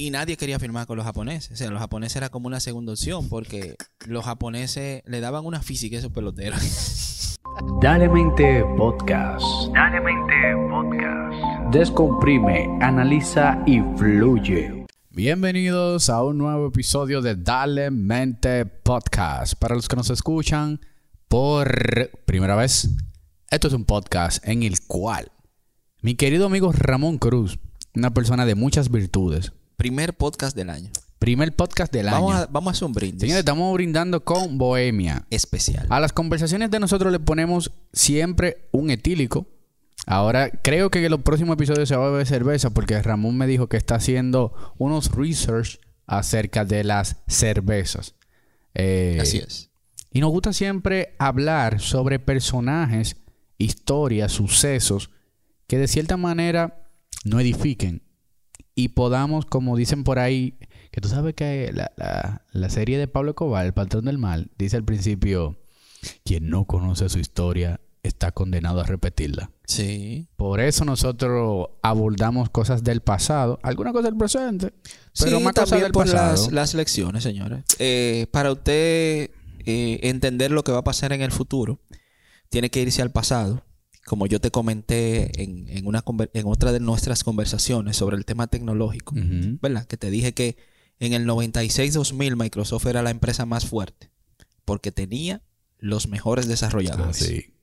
Y nadie quería firmar con los japoneses. O sea, los japoneses era como una segunda opción porque los japoneses le daban una física a esos peloteros. Dale Mente Podcast. Dale Mente Podcast. Descomprime, analiza y fluye. Bienvenidos a un nuevo episodio de Dale Mente Podcast. Para los que nos escuchan por primera vez, esto es un podcast en el cual mi querido amigo Ramón Cruz, una persona de muchas virtudes, Primer podcast del año. primer podcast del Vamos año. a, vamos a hacer un brindis. Señores, estamos brindando con Bohemia. especial. A las conversaciones de nosotros le ponemos siempre un etílico. Ahora, creo que en los próximos episodios se va a beber cerveza porque Ramón me dijo que está haciendo unos research acerca de las cervezas. Eh, Así es. Y nos gusta siempre hablar sobre personajes, historias, sucesos que de cierta manera no edifiquen y podamos, como dicen por ahí, que tú sabes que la, la- la serie de Pablo Cobal, El Patrón del Mal, dice al principio, quien no conoce su historia está condenado a repetirla. Sí. Por eso nosotros abordamos cosas del pasado, algunas cosas del presente, pero sí, más cosas también del por pasado. las, las lecciones, señores. Eh, para usted eh, entender lo que va a pasar en el futuro, tiene que irse al pasado. Como yo te comenté en, en una, en otra de nuestras conversaciones sobre el tema tecnológico. ¿verdad? Que te dije que en el 96-2000 Microsoft era la empresa más fuerte porque tenía los mejores desarrolladores. Ah, sí.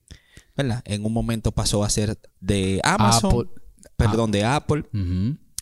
¿verdad? En un momento pasó a ser de Amazon, Apple. perdón, de Apple,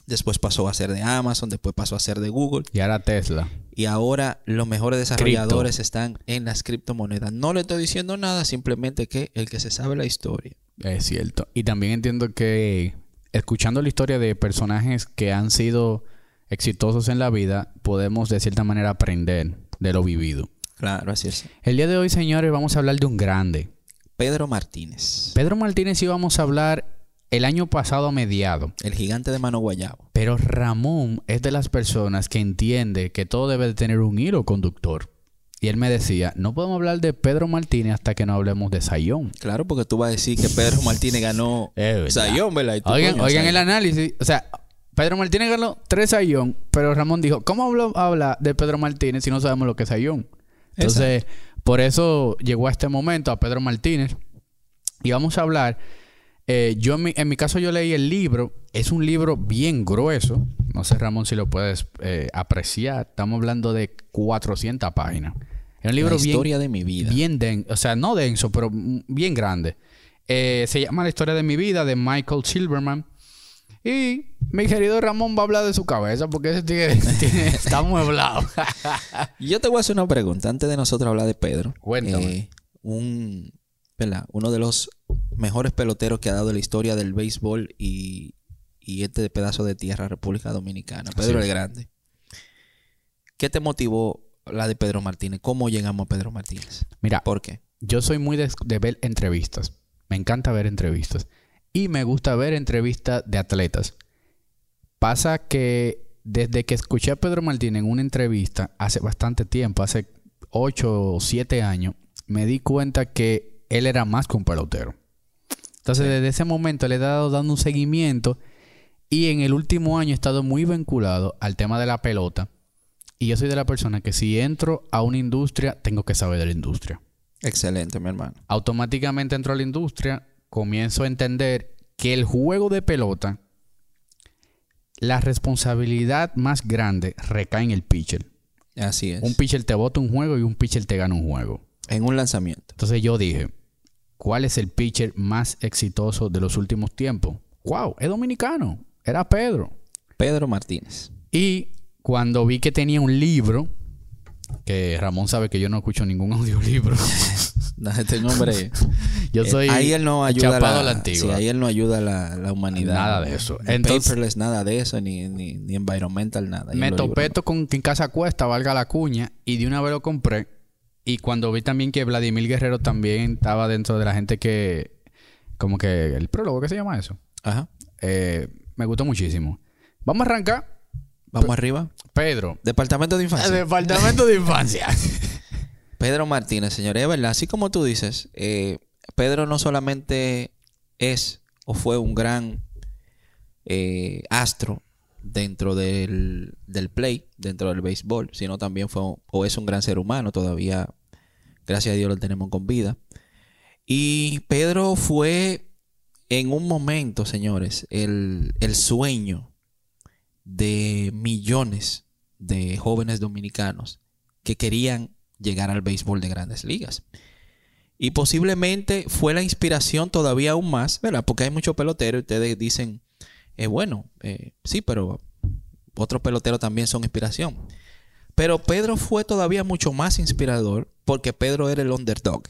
después pasó a ser de Amazon, después pasó a ser de Google Y ahora Tesla. y ahora los mejores desarrolladores están en las criptomonedas. No le estoy diciendo nada, simplemente que el que se sabe la historia. Es cierto. Y también entiendo que escuchando la historia de personajes que han sido exitosos en la vida, podemos de cierta manera aprender de lo vivido. Claro, así es. El día de hoy, señores, vamos a hablar de un grande. Pedro Martínez, Pedro Martínez íbamos a hablar el año pasado a mediado. el gigante de mano guayabo. Pero Ramón es de las personas que entiende que todo debe de tener un hilo conductor. Y él me decía, no podemos hablar de Pedro Martínez hasta que no hablemos de Sayón. Claro, porque tú vas a decir que Pedro Martínez ganó verdad. Sayón, ¿verdad? Tú, Oigan, coño, oigan Sayón. el análisis. O sea, Pedro Martínez ganó tres Sayón, pero Ramón dijo, ¿cómo hablo- habla de Pedro Martínez si no sabemos lo que es Sayón? Entonces, por eso llegó a este momento a Pedro Martínez. Y vamos a hablar. Eh, yo en mi, en mi caso yo leí el libro. Es un libro bien grueso. No sé, Ramón, si lo puedes eh, apreciar. Estamos hablando de 400 páginas. Es un libro la bien, historia de mi vida. bien denso, o sea, no denso, pero bien grande. Eh, se llama La historia de mi vida de Michael Silverman. Y mi querido Ramón va a hablar de su cabeza porque ese tigre tiene- está mueblado. Yo te voy a hacer una pregunta antes de nosotros hablar de Pedro. Cuéntame. Un, ¿verdad? Uno de los mejores peloteros que ha dado la historia del béisbol y, y este pedazo de tierra, República Dominicana. Pedro el. Grande. ¿Qué te motivó la de Pedro Martínez? ¿Cómo llegamos a Pedro Martínez? Mira, ¿Por qué? yo soy muy de, de ver entrevistas. Me encanta ver entrevistas. Y me gusta ver entrevistas de atletas. Pasa que desde que escuché a Pedro Martínez en una entrevista hace bastante tiempo, hace 8 o 7 años, me di cuenta que él era más que un pelotero. Entonces, desde ese momento le he dado dando un seguimiento y en el último año he estado muy vinculado al tema de la pelota. Y yo soy de la persona que si entro a una industria, tengo que saber de la industria Excelente, mi hermano. automáticamente entro a la industria, comienzo a entender que el juego de pelota, la responsabilidad más grande recae en el pitcher. Así es. Un pitcher te bota un juego y un pitcher te gana un juego. en un lanzamiento. Entonces yo dije, ¿cuál es el pitcher más exitoso de los últimos tiempos? ¡Wow! Es dominicano. Era Pedro. Pedro Martínez. Y cuando vi que tenía un libro, que Ramón sabe que yo no escucho ningún audiolibro. Este nombre. yo Eh, soy ahí él no ayuda chapado la, a la antigua. sí, ahí él no ayuda a la, la humanidad. Nada de eso. Ni Entonces- paperless, nada de eso, ni, ni, ni environmental, nada. Me topé esto con que en casa cuesta, valga la cuña, y de una vez lo compré. Y cuando vi también que Vladimir Guerrero también estaba dentro de la gente que, como que el prólogo, ¿qué se llama eso? Ajá. Eh, me gustó muchísimo. Vamos a arrancar. Vamos arriba. Pedro. Departamento de El Infancia. departamento de infancia. Pedro Martínez, señores. Es verdad, así como tú dices, eh, Pedro no solamente es o fue un gran eh, astro dentro del, del play, dentro del béisbol, sino también fue o es un gran ser humano, todavía, gracias a Dios, lo tenemos con vida. Y Pedro fue en un momento, señores, el, el sueño de millones de jóvenes dominicanos que querían llegar al béisbol de grandes ligas. Y posiblemente fue la inspiración todavía aún más, ¿verdad? Porque hay muchos peloteros ustedes dicen, eh, bueno, eh, sí, pero otros peloteros también son inspiración. Pero Pedro fue todavía mucho más inspirador porque Pedro era el underdog.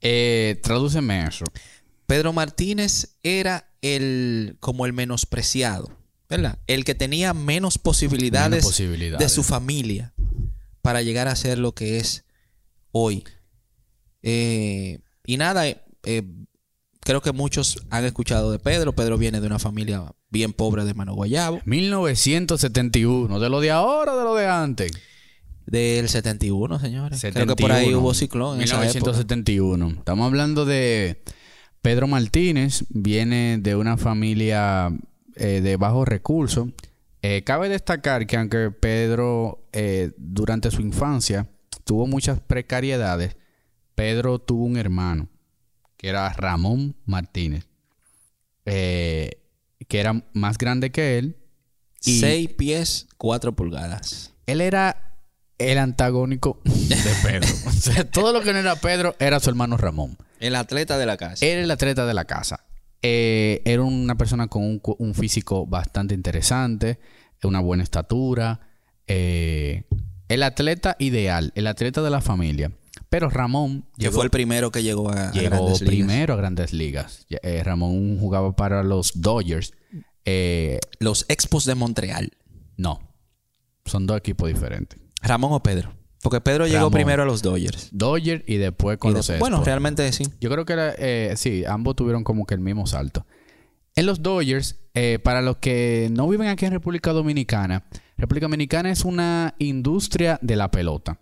Eh, tradúceme eso. Pedro Martínez era el como el menospreciado, ¿verdad? El que tenía menos posibilidades, Menos posibilidades. de su familia para llegar a ser lo que es hoy. Eh, y nada, eh, creo que muchos han escuchado de Pedro. Pedro viene de una familia bien pobre de Mano Guayabo, 1971. ¿De lo de ahora o de lo de antes? del 71, señores. Creo que por ahí 71. hubo ciclón en esa época. 1971. Estamos hablando de Pedro Martínez. Viene de una familia eh, de bajos recursos. Eh, cabe destacar que aunque Pedro eh, durante su infancia tuvo muchas precariedades, Pedro tuvo un hermano que era Ramón Martínez, eh, que era más grande que él. y- 6 pies, 4 pulgadas. él era el antagónico de Pedro. o sea, todo lo que no era Pedro era su hermano Ramón. El atleta de la casa. Era el atleta de la casa. Eh, era una persona con un físico bastante interesante, una buena estatura. eh, el atleta ideal, el atleta de la familia. Pero Ramón que llegó, fue el primero que llegó a, a llegó grandes ligas. primero a grandes ligas. Eh, Ramón jugaba para los Dodgers. Eh, Los Expos de Montreal. no, son dos equipos diferentes. Ramón o Pedro. Porque Pedro llegó primero a los Dodgers. Dodgers y después con Y los después- bueno, Expos. realmente sí. Yo creo que era, eh, sí, ambos tuvieron como que el mismo salto. En los Dodgers, eh, para los que no viven aquí en República Dominicana, República Dominicana es una industria de la pelota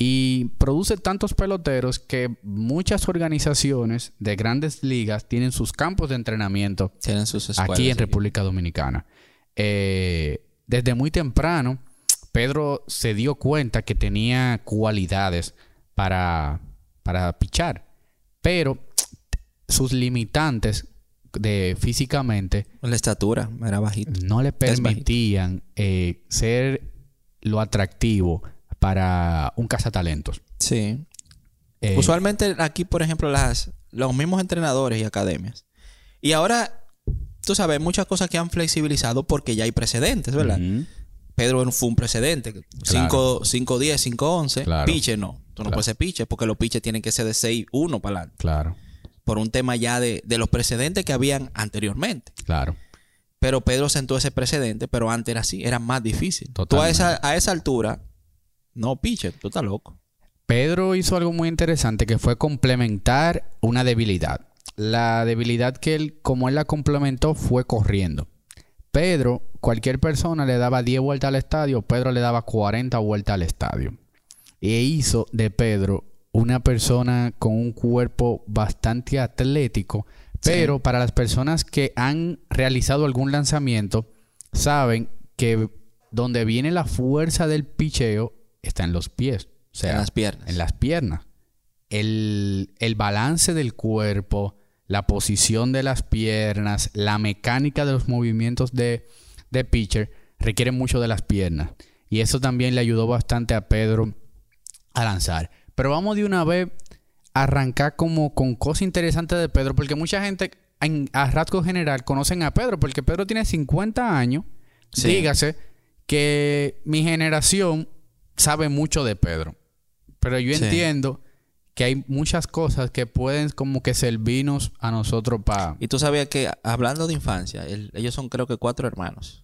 y produce tantos peloteros que muchas organizaciones de grandes ligas tienen sus campos de entrenamiento Tienen sus escuelas. aquí en República Dominicana. Eh, desde muy temprano, Pedro se dio cuenta que tenía cualidades para, para pichar, pero sus limitantes de físicamente La estatura era bajito. no le permitían eh, ser lo atractivo para un cazatalentos. Sí. Eh, Usualmente aquí, por ejemplo, las, los mismos entrenadores y academias. Y ahora, tú sabes, muchas cosas que han flexibilizado porque ya hay precedentes, ¿verdad? Pedro fue un precedente. 5, 5, 10, 5, 11. Claro. Piche no. Tú no Claro. puedes ser piche porque los piches tienen que ser de 6, 1 para adelante. Claro, Por un tema ya de, de los precedentes que habían anteriormente. claro. Pero Pedro sentó ese precedente, pero antes era así, era más difícil. Tú a Totalmente. esa, a esa altura, no piche, tú estás loco. Pedro hizo algo muy interesante que fue complementar una debilidad. La debilidad que él, como él la complementó, fue corriendo. Pedro, cualquier persona le daba 10 vueltas al estadio, Pedro le daba 40 vueltas al estadio. E hizo de Pedro una persona con un cuerpo bastante atlético, pero para las personas que han realizado algún lanzamiento, saben que donde viene la fuerza del picheo está en los pies. O sea, en las piernas. en las piernas. El, el balance del cuerpo, la posición de las piernas, la mecánica de los movimientos de, de pitcher requiere mucho de las piernas. Y eso también le ayudó bastante a Pedro a lanzar. Pero vamos de una vez a arrancar como con cosas interesantes de Pedro, porque mucha gente en, a rasgo general conocen a Pedro, porque Pedro tiene 50 años. Sí. Dígase que mi generación sabe mucho de Pedro. Pero yo Sí. entiendo que hay muchas cosas que pueden como que servirnos a nosotros para... Y tú sabías que, hablando de infancia, el- ellos son creo que cuatro hermanos.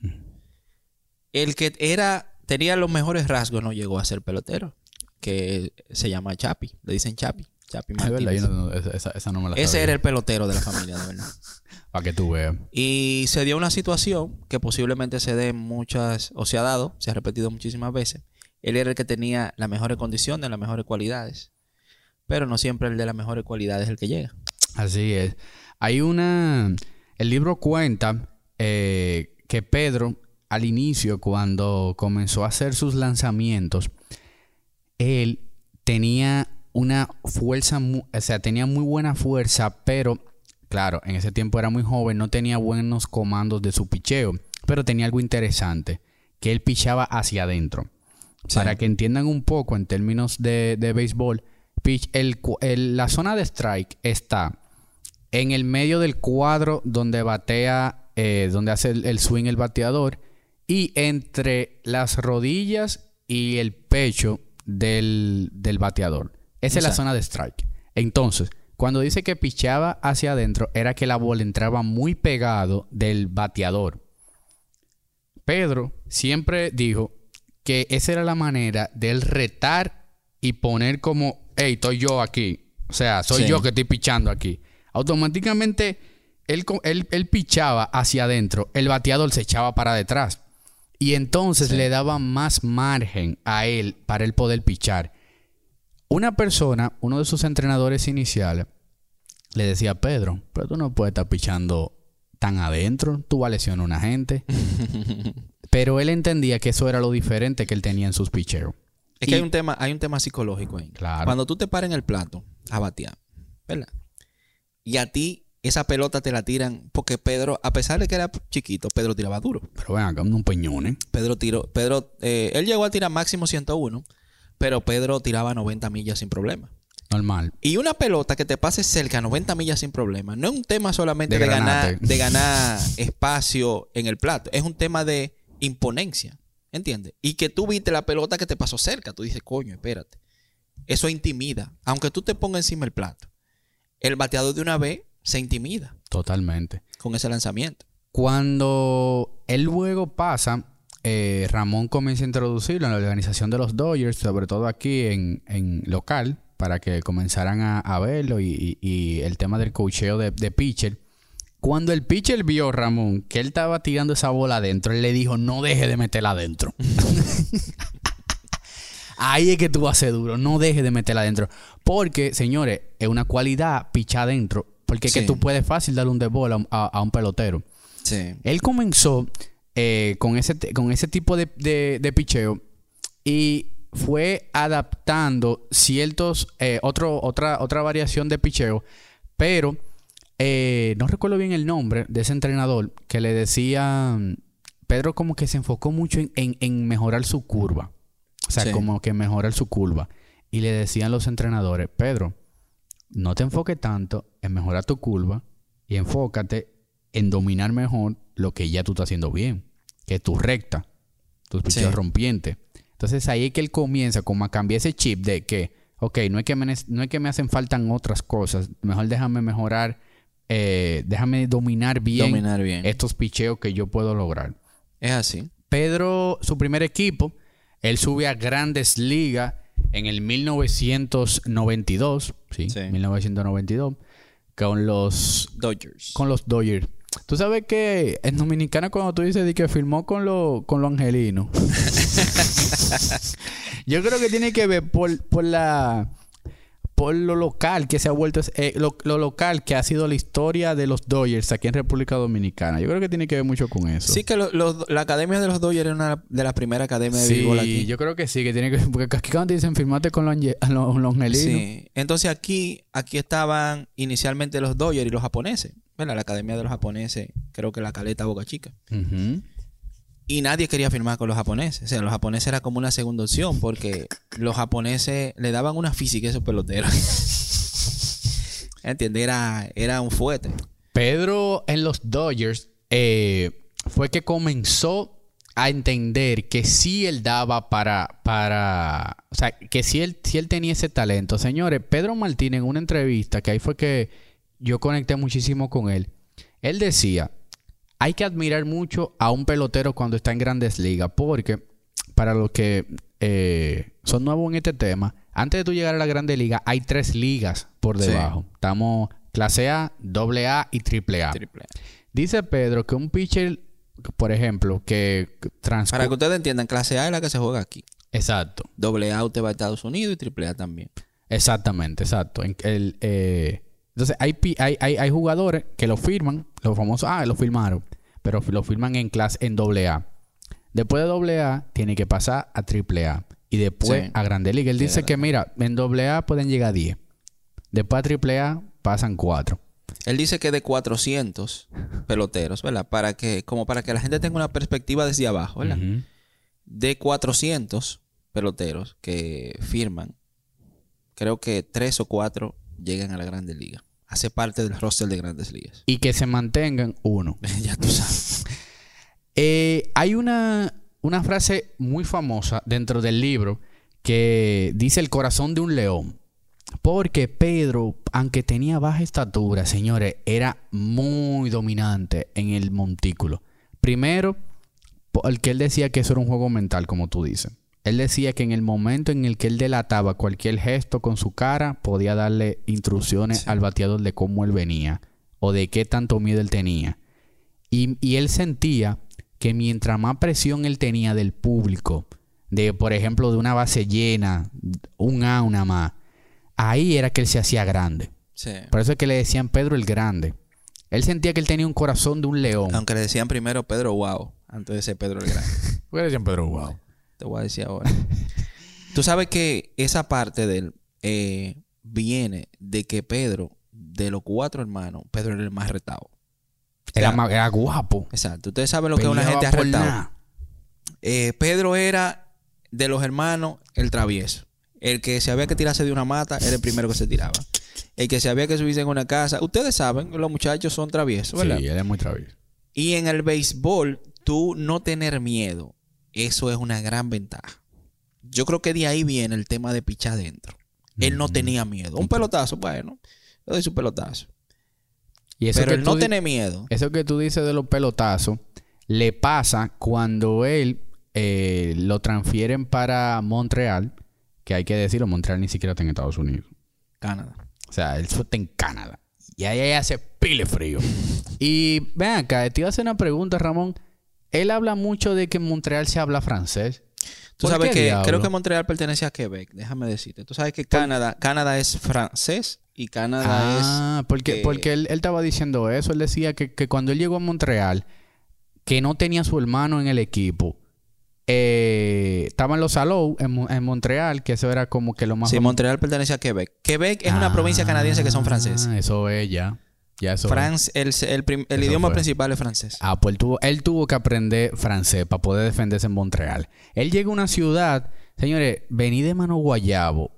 El que era, tenía los mejores rasgos no llegó a ser pelotero, que se llama Chapi, le dicen Chapi. Chapi Martínez. no- esa, no me la Ese sabía. era el pelotero de la familia, de verdad. Para que tú veas. Y se dio una situación que posiblemente se dé muchas, o se ha dado, se ha repetido muchísimas veces. Él era el que tenía las mejores condiciones, las mejores cualidades. Pero no siempre el de las mejores cualidades es el que llega. Así es. Hay una... El libro cuenta eh, que Pedro, al inicio, cuando comenzó a hacer sus lanzamientos, él tenía una fuerza, o sea, tenía muy buena fuerza, pero claro, en ese tiempo era muy joven, no tenía buenos comandos de su picheo, pero tenía algo interesante, que él pichaba hacia adentro. Para que entiendan un poco en términos de, de béisbol, pitch, el, la zona de strike está en el medio del cuadro donde batea, eh, donde hace el, swing el bateador, y entre las rodillas y el pecho del, bateador. Esa es la zona de strike. Entonces, cuando dice que pichaba hacia adentro, era que la bola entraba muy pegado del bateador. Pedro siempre dijo que esa era la manera de él retar y poner como, hey, estoy yo aquí. O sea, soy yo que estoy pichando aquí. Automáticamente él, él, pichaba hacia adentro, el bateador se echaba para detrás. Y entonces le daba más margen a él para él poder pichar. Una persona, uno de sus entrenadores iniciales, le decía a Pedro, pero tú no puedes estar pichando tan adentro, tú vas a lesionar a una gente. pero él entendía que eso era lo diferente que él tenía en sus picheros. Es que hay un tema, hay un tema psicológico ahí. Claro. Cuando tú te paras en el plato a batear, ¿verdad? Y a ti esa pelota te la tiran porque Pedro, a pesar de que era chiquito, Pedro tiraba duro. Pero vean, acá un peñón, ¿eh? Pedro tiró, Pedro, eh, él llegó a tirar máximo 101, pero Pedro tiraba 90 millas sin problema. Normal. Y una pelota que te pase cerca 90 millas sin problema, no es un tema solamente de, ganar, de ganar espacio en el plato, es un tema de imponencia. ¿Entiendes? Y que tú viste la pelota que te pasó cerca. Tú dices, coño, espérate. Eso intimida. Aunque tú te pongas encima el plato. El bateador de una vez se intimida. Totalmente. Con ese lanzamiento. Cuando el luego pasa, eh, Ramón comienza a introducirlo en la organización de los Dodgers, sobre todo aquí en, local, para que comenzaran a, verlo y, el tema del cocheo de, de pitcher. Cuando el pitcher vio, Ramón, que él estaba tirando esa bola adentro, él le dijo, no deje de meterla adentro. Ahí es que tú haces duro, no deje de meterla adentro. Porque, señores, es una cualidad pichar adentro. Porque es que tú puedes fácil darle un de bola a, un pelotero. Sí. Él comenzó eh, con, ese, con ese tipo de, de, picheo y fue adaptando ciertos, eh, otro, otra, otra variación de picheo, pero eh, no recuerdo bien el nombre de ese entrenador que le decía, Pedro como que se enfocó mucho en, mejorar su curva. O sea, como que mejorar su curva. Y le decían los entrenadores, Pedro, no te enfoques tanto en mejorar tu curva y enfócate en dominar mejor lo que ya tú estás haciendo bien, que tu recta, tus pichos rompientes. Entonces ahí es que él comienza como a cambiar ese chip de que, ok, no es que me, no es que me hacen falta otras cosas, mejor déjame mejorar eh, déjame dominar bien, estos picheos que yo puedo lograr. Es así. Pedro, su primer equipo, él sube a grandes ligas en el 1992, sí, 1992, con los Dodgers. Con los Dodgers. Tú sabes que en Dominicana cuando tú dices que firmó con los con lo angelinos. yo creo que tiene que ver por, por la por lo local que se ha vuelto, eh, lo, local que ha sido la historia de los Dodgers aquí en República Dominicana. Yo creo que tiene que ver mucho con eso. Sí, que la academia de los Dodgers era una de las primeras academias de béisbol aquí. yo creo que sí, que tiene que porque aquí cuando dicen firmate con los, los, Sí, entonces aquí, aquí estaban inicialmente los Dodgers y los japoneses. Bueno, la academia de los japoneses, creo que la caleta Boca Chica. Y nadie quería firmar con los japoneses. O sea, los japoneses era como una segunda opción porque los japoneses le daban una física a esos peloteros. ¿Entiendes? Era, era un fuerte. Pedro en los Dodgers eh, fue que comenzó a entender que sí él daba para, para, o sea, que sí él, sí él tenía ese talento. Señores, Pedro Martín en una entrevista, que ahí fue que yo conecté muchísimo con él, él decía, hay que admirar mucho a un pelotero cuando está en grandes ligas, porque para los que eh, son nuevos en este tema, antes de tú llegar a la grande liga, hay tres ligas por debajo. Estamos clase A, doble A y triple A. Dice Pedro que un pitcher, por ejemplo, que. Para que ustedes entiendan, clase A es la que se juega aquí. Exacto. Doble A usted va a Estados Unidos y triple A también. Exactamente, exacto. El, eh, entonces, hay, hay, hay, hay, jugadores que lo firman, los famosos, ah, lo firmaron. Pero lo firman en clase en doble A. Después de doble A, tiene que pasar a triple A. Y después Sí. a Grande Liga. Él Sí, dice que, mira, en doble A pueden llegar a 10. Después a triple A pasan 4. Él dice que de 400 peloteros, ¿verdad? Para que, como para que la gente tenga una perspectiva desde abajo, ¿verdad? De 400 peloteros que firman, creo que 3 o 4 llegan a la Grande Liga. Hace parte del roster de Grandes Ligas. Y que se mantengan uno. ya tú sabes. Eh, hay una, una frase muy famosa dentro del libro que dice el corazón de un león. Porque Pedro, aunque tenía baja estatura, señores, era muy dominante en el montículo. Primero, porque él decía que eso era un juego mental, como tú dices. Él decía que en el momento en el que él delataba cualquier gesto con su cara, podía darle instrucciones Sí. al bateador de cómo él venía o de qué tanto miedo él tenía. Y, y él sentía que mientras más presión él tenía del público, de por ejemplo de una base llena, un A, una más, ahí era que él se hacía grande. Sí. Por eso es que le decían Pedro el Grande. Él sentía que él tenía un corazón de un león. Aunque le decían primero Pedro Wow, antes de ser Pedro el Grande. ¿Por qué le decían Pedro Wow? Te voy a decir ahora. Tú sabes que esa parte de él eh, viene de que Pedro, de los cuatro hermanos, Pedro era el más retado. Era, era guapo. Exacto. Ustedes saben lo que es una gente nada. Eh, Pedro era de los hermanos el travieso. El que se había que tirarse de una mata era el primero que se tiraba. El que se había que subirse en una casa. Ustedes saben, los muchachos son traviesos, ¿verdad? Sí, él es muy travieso. Y en el béisbol, tú no tener miedo, eso es una gran ventaja. Yo creo que de ahí viene el tema de pichar adentro. Él no tenía miedo. Un pelotazo, bueno, le doy su pelotazo. Y eso Pero que él no tiene miedo. Eso que tú dices de los pelotazos, le pasa cuando él eh, lo transfieren para Montreal, que hay que decirlo, Montreal ni siquiera está en Estados Unidos. Canadá. O sea, él está en Canadá. Y ahí hace pile frío. y ven acá, te iba a hacer una pregunta, Ramón. Él habla mucho de que en Montreal se habla francés. Tú ¿Por sabes que diablo? creo que Montreal pertenece a Quebec, déjame decirte. Tú sabes que Canadá, Canadá es francés y Canadá Ah, porque, eh, porque él, él estaba diciendo eso. Él decía que, que cuando él llegó a Montreal, que no tenía a su hermano en el equipo. Eh, estaban los Salou en, en Montreal, que eso era como que lo es. más... Sí, Montreal pertenece a Quebec. Quebec es una provincia canadiense que son franceses. Ah, Eso es ya. France, el, el idioma fue. principal es francés. Ah, pues él tuvo, él tuvo que aprender francés para poder defenderse en Montreal. Él llega a una ciudad, señores, vení de Mano Guayabo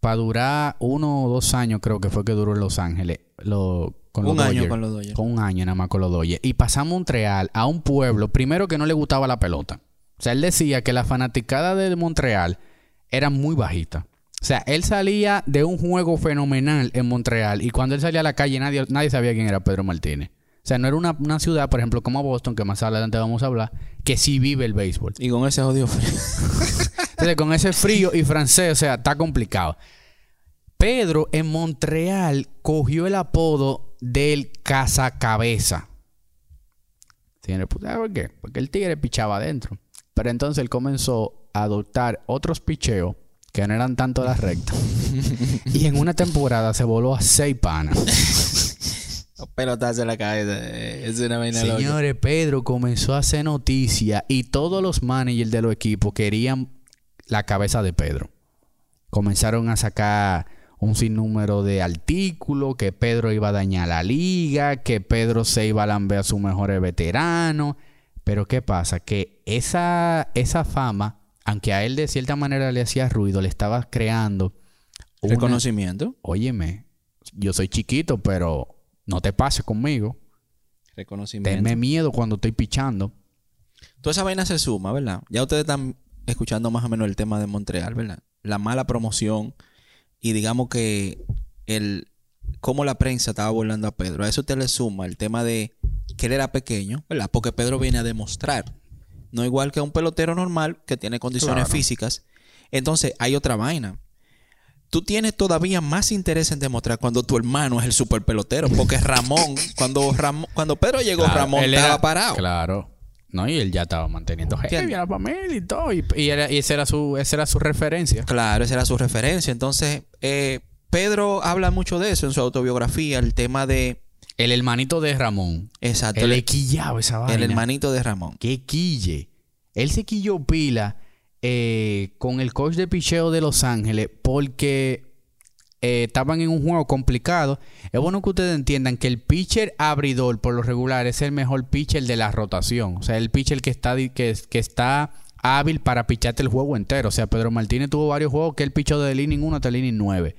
para durar uno o dos años, creo que fue que duró en Los Ángeles. Lo, con los Un año Dodgers. con los Dodgers. Con un año nada más con los Dodgers. Y pasamos a Montreal, a un pueblo, primero que no le gustaba la pelota. O sea, él decía que la fanaticada de Montreal era muy bajita. O sea, él salía de un juego fenomenal en Montreal y cuando él salía a la calle nadie, nadie sabía quién era Pedro Martínez. O sea, no era una, una ciudad, por ejemplo, como Boston, que más adelante vamos a hablar, que sí vive el béisbol. Y con ese odio frío. Entonces, con ese frío y francés, o sea, está complicado. Pedro en Montreal cogió el apodo del cazacabeza. Señores, pues, ¿sabe por qué? Porque el tigre pichaba adentro. Pero entonces él comenzó a adoptar otros picheos que no eran tanto las rectas. y en una temporada se voló a seis panas. Pelotazo en la cabeza. eh, Es una vaina loca. Señores, Pedro comenzó a hacer noticia y todos los managers de los equipos querían la cabeza de Pedro. Comenzaron a sacar un sinnúmero de artículos que Pedro iba a dañar la liga, que Pedro se iba a lamber a sus mejores veteranos. Pero ¿qué pasa? Que esa, esa fama, aunque a él de cierta manera le hacía ruido, le estaba creando una- Reconocimiento. Óyeme, yo soy chiquito, pero no te pases conmigo. Reconocimiento. Tenme miedo cuando estoy pichando. Toda esa vaina se suma, ¿verdad? Ya ustedes están escuchando más o menos el tema de Montreal, ¿verdad? La mala promoción y digamos que el cómo la prensa estaba volando a Pedro. A eso usted le suma el tema de que él era pequeño, ¿verdad? Porque Pedro viene a demostrar. No igual que un pelotero normal que tiene condiciones Claro. físicas. Entonces, hay otra vaina. Tú tienes todavía más interés en demostrar cuando tu hermano es el super pelotero. Porque Ramón, cuando Ramón, cuando Pedro llegó, Claro, Ramón estaba era- parado. Claro. No, y él ya estaba manteniendo heavy a la familia y todo. Y, y era- y esa, era su, esa era su referencia. Claro, esa era su referencia. Entonces, eh, Pedro habla mucho de eso en su autobiografía, el tema de El hermanito de Ramón. Exacto. El El, equillado esa vaina. el hermanito de Ramón. Qué quille. Él se quilló pila eh, con el coach de picheo de Los Ángeles porque eh, estaban en un juego complicado. Es bueno que ustedes entiendan que el pitcher abridor, por lo regular, es el mejor pitcher de la rotación. O sea, el pitcher que está, que, que está hábil para picharte el juego entero. O sea, Pedro Martínez tuvo varios juegos que él pichó de inning 1 hasta el inning 9.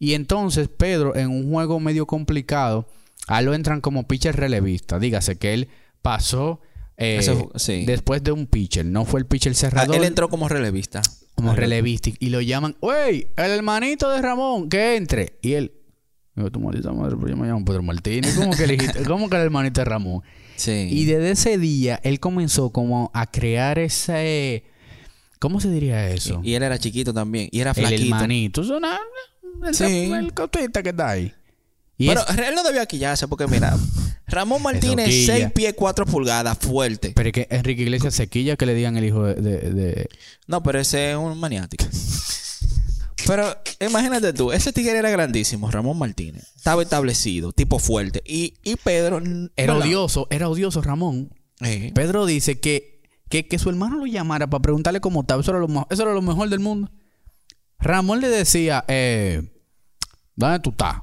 Y entonces Pedro, en un juego medio complicado, a lo entran como pitcher relevista. Dígase que él pasó eh, Eso, sí. después de un pitcher. No fue el pitcher Ah, cerrador él entró como relevista. como relevista. Y lo llaman, ¡Wey! El hermanito de Ramón, que entre. Y él, tu maldita madre, pero yo me llamo Pedro Martínez. ¿Cómo que elegiste? ¿Cómo que el hermanito de Ramón? Sí. Y desde ese día, él comenzó como a crear ese... ¿Cómo se diría eso? Y él era chiquito también. Y era el flaquito. hermanito. Es una... El, Sí. el que está ahí. Y Pero es- él no debía quillarse porque mira, Ramón Martínez, quilla. 6 pies 4 pulgadas, fuerte. pero es que Enrique Iglesias sequilla que le digan el hijo de... de- de- No, pero ese es un maniático. Pero imagínate tú, ese tigre era grandísimo, Ramón Martínez. Estaba establecido, tipo fuerte. Y, y Pedro. Era odioso, era odioso Ramón. Eh, Pedro dice que, que, que su hermano lo llamara para preguntarle cómo estaba. Eso era lo, eso era lo mejor del mundo. Ramón le decía, eh, ¿dónde tú estás?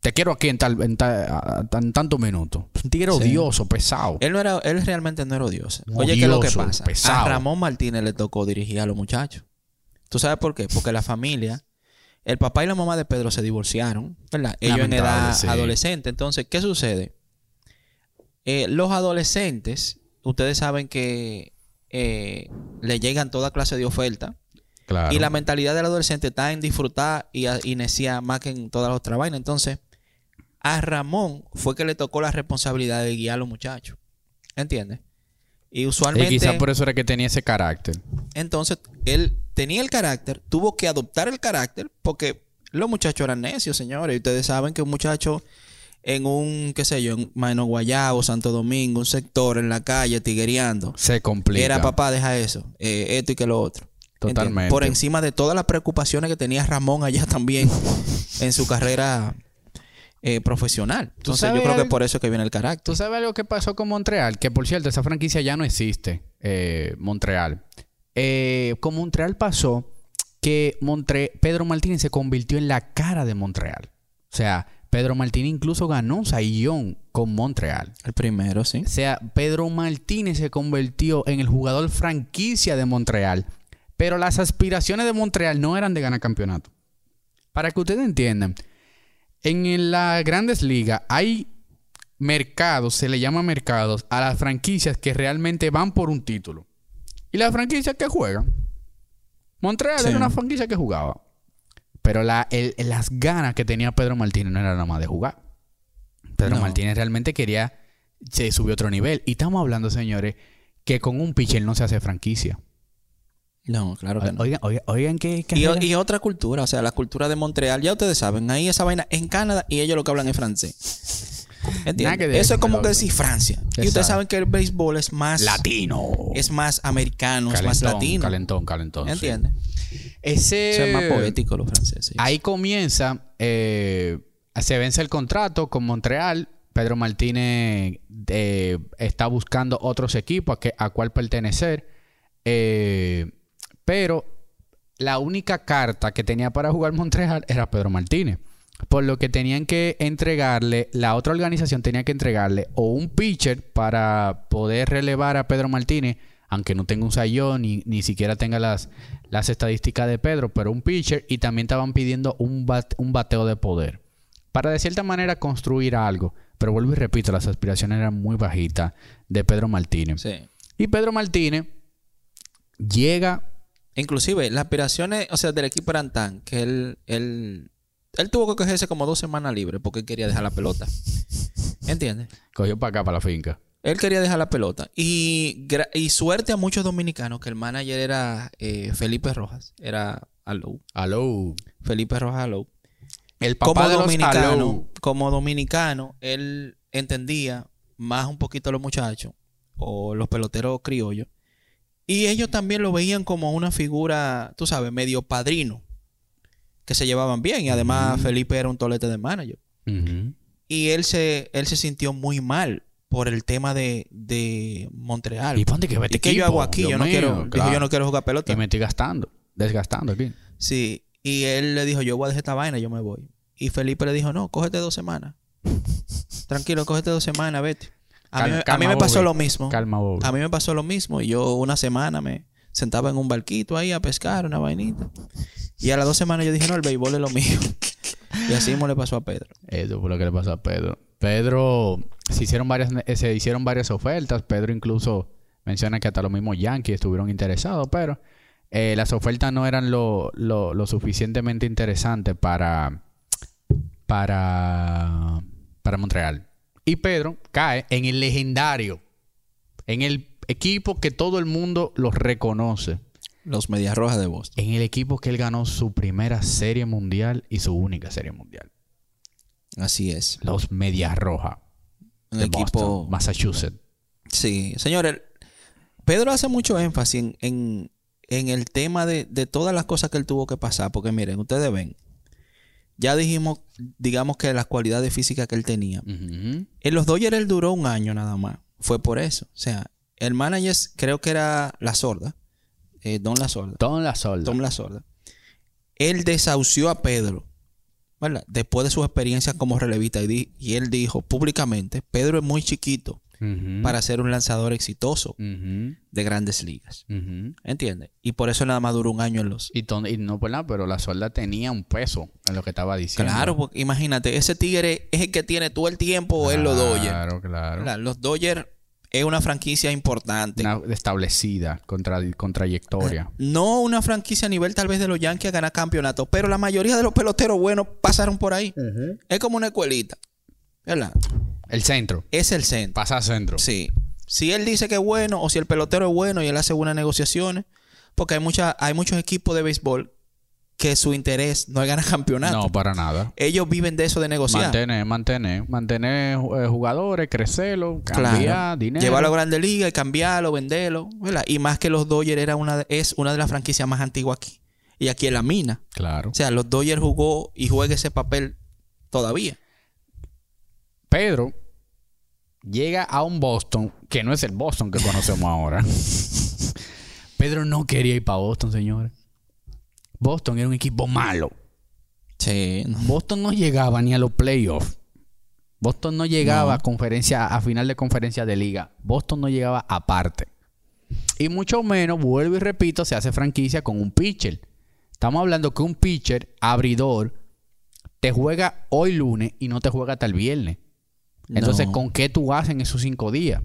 Te quiero aquí en, tal, en, tal- a- a- en tantos minutos. Es un tigre Sí. odioso, pesado. Él, no era, él realmente no era odioso. Oye, ¿qué es lo que Odioso, pasa? pesado. A Ramón Martínez le tocó dirigir a los muchachos. ¿Tú sabes por qué? Porque la familia, el papá y la mamá de Pedro se divorciaron, ¿verdad? Ellos en Lamentable, edad sí. adolescente. Entonces, ¿qué sucede? Eh, los adolescentes, ustedes saben que eh, le llegan toda clase de ofertas. Claro. Y la mentalidad del adolescente está en disfrutar y, y más que en todas las otras vainas. Entonces, a Ramón fue que le tocó la responsabilidad de guiar a los muchachos. ¿Entiendes? Y y usualmente, quizás por eso era que tenía ese carácter. entonces, él tenía el carácter, tuvo que adoptar el carácter porque los muchachos eran necios, señores. Y ustedes saben que un muchacho en un, qué sé yo, en Mano Guayabo, Santo Domingo, un sector en la calle, tiguereando. Se complica. Era papá, deja eso, eh, esto y que lo otro. ¿Entiendes? Totalmente. Por encima de todas las preocupaciones que tenía Ramón allá también en su carrera eh, profesional. Entonces yo creo que algo? por eso es que viene el carácter. ¿Tú sabes algo que pasó con Montreal? Que por cierto, esa franquicia ya no existe, eh, Montreal. Eh, con Montreal pasó que Montre- Pedro Martínez se convirtió en la cara de Montreal. O sea, Pedro Martínez incluso ganó un saillón con Montreal. El primero, sí. O sea, Pedro Martínez se convirtió en el jugador franquicia de Montreal. Pero las aspiraciones de Montreal no eran de ganar campeonato. Para que ustedes entiendan, en las grandes ligas hay mercados, se le llama mercados, a las franquicias que realmente van por un título. Y las franquicias que juegan. Montreal Sí. era una franquicia que jugaba. Pero la- el- las ganas que tenía Pedro Martínez no era nada más de jugar. Pedro No. Martínez realmente quería se subió a otro nivel. Y estamos hablando, señores, que con un pitcher no se hace franquicia. No, claro que no. Oigan, oigan, oigan qué Y, otra cultura, o sea, la cultura de Montreal, ya ustedes saben, ahí esa vaina en Canadá y ellos lo que hablan es francés. Eso es como que decir Francia. Y ustedes saben que el béisbol es más latino. es más americano, es más latino. Calentón, calentón. sí. ¿Entiendes? Ese. Eso es más poético los franceses. Ahí comienza, eh, se vence el contrato con Montreal. Pedro Martínez eh, está buscando otros equipos a, que, a cuál pertenecer. Eh, pero la única carta que tenía para jugar Montreal era Pedro Martínez. Por lo que tenían que entregarle, la otra organización tenía que entregarle o un pitcher para poder relevar a Pedro Martínez, aunque no tenga un sayón ni, ni siquiera tenga las, las estadísticas de Pedro, pero un pitcher y también estaban pidiendo un, bat- un bateo de poder. Para de cierta manera construir algo. Pero vuelvo y repito, las aspiraciones eran muy bajitas de Pedro Martínez. Sí. Y Pedro Martínez llega Inclusive, las aspiraciones, o sea, del equipo eran tan que él, él, él tuvo que cogerse como dos semanas libres porque él quería dejar la pelota. ¿Entiendes? Cogió para acá, para la finca. Él quería dejar la pelota. Y, y suerte a muchos dominicanos que el manager era eh, Felipe Rojas. Era Alou. Aló. Felipe Rojas Alou. El papá Como de los dominicano, como dominicano, él entendía más un poquito a los muchachos o los peloteros criollos. Y ellos también lo veían como una figura, tú sabes, medio padrino. Que se llevaban bien. Y además Felipe era un tolete de manager. Y él se, él se sintió muy mal por el tema de, de Montreal. ¿Y ponte que vete ¿Y qué yo hago aquí? Dios Yo no, mío, quiero, dijo, claro. yo no quiero jugar pelota. Y me estoy gastando, desgastando aquí. Sí. Y él le dijo, yo voy a dejar esta vaina, yo me voy. Y Felipe le dijo, no, cógete dos semanas. Tranquilo, cógete dos semanas, vete. A mí, Cal- a mí me pasó Bobby. lo mismo. Calma, Bobby. A mí me pasó lo mismo. Y yo una semana me sentaba en un barquito ahí a pescar una vainita. Y a las dos semanas yo dije, no, el béisbol es lo mío. y así mismo le pasó a Pedro. Eso fue lo que le pasó a Pedro. Pedro, se hicieron varias, se hicieron varias ofertas. Pedro incluso menciona que hasta los mismos Yankees estuvieron interesados, pero eh, las ofertas no eran lo, lo- lo suficientemente interesantes para, para, para Montreal. Y Pedro cae en el legendario, en el equipo que todo el mundo los reconoce. Los Medias Rojas de Boston. En el equipo que él ganó su primera serie mundial y su única serie mundial. Así es. Los Medias Rojas. Un de equipo. Boston, Massachusetts. Sí, señores. Pedro hace mucho énfasis en, en- en el tema de, de todas las cosas que él tuvo que pasar. Porque miren, ustedes ven. Ya dijimos, digamos que las cualidades físicas que él tenía. En los Dodgers él duró un año nada más. Fue por eso. O sea, el manager creo que era La Sorda. eh, Don La Sorda. Tom la solda. Tom La Sorda. Él desahució a Pedro. ¿verdad? Después de su experiencia como relevista. Y él dijo públicamente, Pedro es muy chiquito Para ser un lanzador exitoso de grandes ligas. Ujú. ¿Entiendes? Y por eso nada más duró un año en los... Y, no por nada, pero la solda tenía un peso en lo que estaba diciendo. Claro, porque imagínate, ese tigre es el que tiene todo el tiempo en los Dodgers. Claro, claro. Los Dodgers es una franquicia importante. Una establecida con, tra- con trayectoria. No una franquicia a nivel tal vez de los Yankees a ganar campeonatos, pero la mayoría de los peloteros buenos pasaron por ahí. Es como una escuelita. ¿Verdad? El centro. Es el centro. Pasa a centro. Sí. Si él dice que es bueno o si el pelotero es bueno y él hace buenas negociaciones, porque hay, mucha, hay muchos equipos de béisbol que su interés no es ganar campeonato. No, para nada. Ellos viven de eso de negociar. Mantener, mantener. Mantener eh, jugadores, crecerlo, Claro. cambiar dinero. Llevarlo a Grandes Ligas y cambiarlo, venderlo. ¿verdad? Y más que los Dodgers era una es una de las franquicias más antiguas aquí. Y aquí en la mina. Claro. O sea, los Dodgers jugó y juega ese papel todavía. Pedro llega a un Boston que no es el Boston que conocemos ahora. Pedro no quería ir para Boston, señores. Boston era un equipo malo. Sí. no. Boston no llegaba ni a los playoffs. Boston no llegaba No. a conferencia, a final de conferencia de liga. Boston no llegaba aparte. Y mucho menos, vuelvo y repito, se hace franquicia con un pitcher. Estamos hablando que un pitcher abridor te juega hoy lunes y no te juega hasta el viernes. Entonces, No. ¿con qué tú haces en esos cinco días?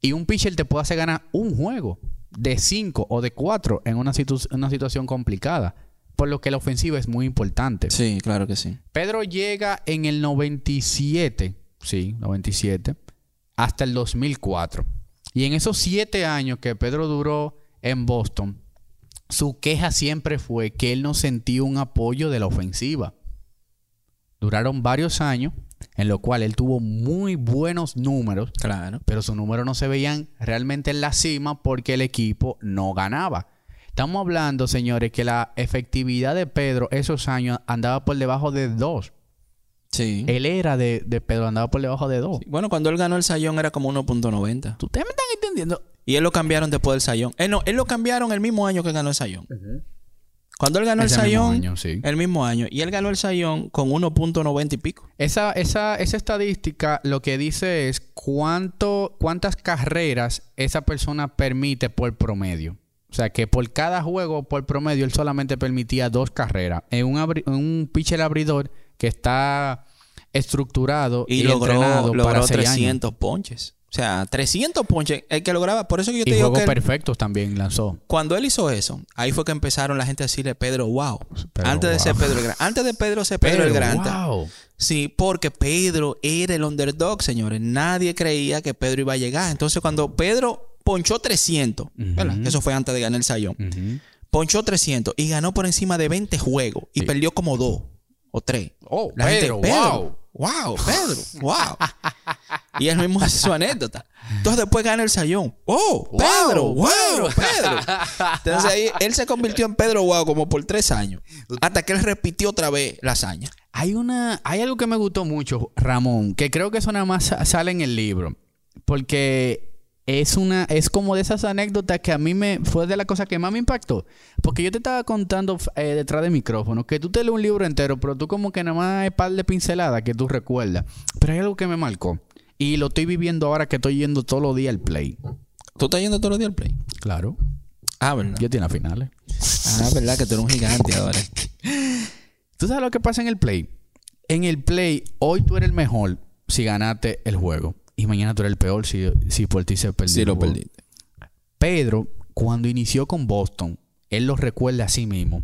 Y un pitcher te puede hacer ganar un juego de cinco o de cuatro en una, situ- una situación complicada. Por lo que la ofensiva es muy importante. Sí, claro que sí. Pedro llega en el 97, sí, 97, hasta el 2004. Y en esos siete años que Pedro duró en Boston, su queja siempre fue que él no sentía un apoyo de la ofensiva. Duraron varios años en los cuales él tuvo muy buenos números, Claro. pero sus números no se veían realmente en la cima porque el equipo no ganaba. Estamos hablando, señores, que la efectividad de Pedro esos años andaba por debajo de 2. Sí. Él era de, de Pedro, andaba por debajo de 2. Bueno, cuando él ganó el Sayón era como 1.90. ¿Ustedes me están entendiendo? Y él lo cambiaron después del Sayón. Eh, no, él lo cambiaron el mismo año que ganó el Sayón. Cuando él ganó Ese el Sayón, sí. el mismo año. Y él ganó el Sayón con 1.90 y pico. Esa, esa, esa estadística lo que dice es cuánto, cuántas carreras esa persona permite por promedio. O sea, que por cada juego, por promedio, él solamente permitía dos carreras. En un, abri- en un pitcher abridor que está estructurado y, Y, logró, entrenado logró para seis años. 300 ponches. O sea, 300 ponches. El que lograba. Por eso que yo te Y digo juegos que él- perfectos también lanzó. cuando él hizo eso, ahí fue que empezaron la gente a decirle Pedro, wow. Pedro, antes de ser Pedro el Gran. Antes de Pedro ser Pedro, el Grande. wow. Sí, porque Pedro era el underdog, señores. Nadie creía que Pedro iba a llegar. Entonces, cuando Pedro ponchó 300, ¿verdad? Eso fue antes de ganar el Sayón. Ponchó 300 y ganó por encima de 20 juegos y Sí. perdió como 2 o 3. Oh, La gente, Pedro, Pedro, wow. Wow, Pedro, wow. y él mismo hace su anécdota. Entonces después gana el Sayón. Oh, Pedro, Wow, wow, Pedro. Entonces ahí él se convirtió en Pedro Wow como por tres años. Hasta que él repitió otra vez la hazaña. Hay una, hay algo que me gustó mucho, Ramón, que creo que eso nada más sa- sale en el libro, porque es una, es como de esas anécdotas que a mí me fue de la cosa que más me impactó, porque yo te estaba contando eh, detrás del micrófono que tú te lees un libro entero, pero tú como que nada más hay par de pinceladas que tú recuerdas, pero hay algo que me marcó y lo estoy viviendo ahora que estoy yendo todos los días al play. ¿Tú estás yendo todos los días al play? Claro, Ah, ¿verdad? yo tiene finales. Ah, ¿verdad? Que tú eres un gigante ahora. ¿Tú sabes lo que pasa en el play? En el play, hoy tú eres el mejor si ganaste el juego. Y mañana tú eres el peor si, si por ti se perdió. Sí, lo perdiste. Pedro, cuando inició con Boston, él lo recuerda a sí mismo.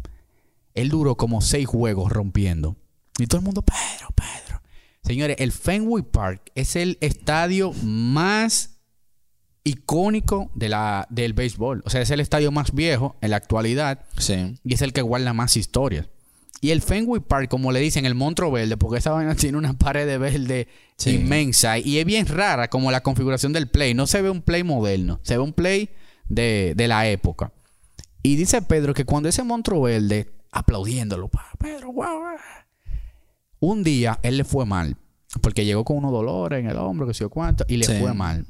Él duró como seis juegos rompiendo. Y todo el mundo, Pedro, Pedro. Señores, el Fenway Park es el estadio más icónico de la, del béisbol. O sea, es el estadio más viejo en la actualidad Sí. y es el que guarda más historias. Y el Fenway Park, como le dicen, el monstruo verde, porque esa vaina tiene una pared de verde Sí. inmensa y es bien rara como la configuración del play. No se ve un play moderno, se ve un play de, de la época. Y dice Pedro que cuando ese monstruo verde, aplaudiéndolo, "Pa, Pedro, guau, guau". Un día él le fue mal, porque llegó con unos dolores en el hombro, que sé yo cuánto, y le Sí. fue mal.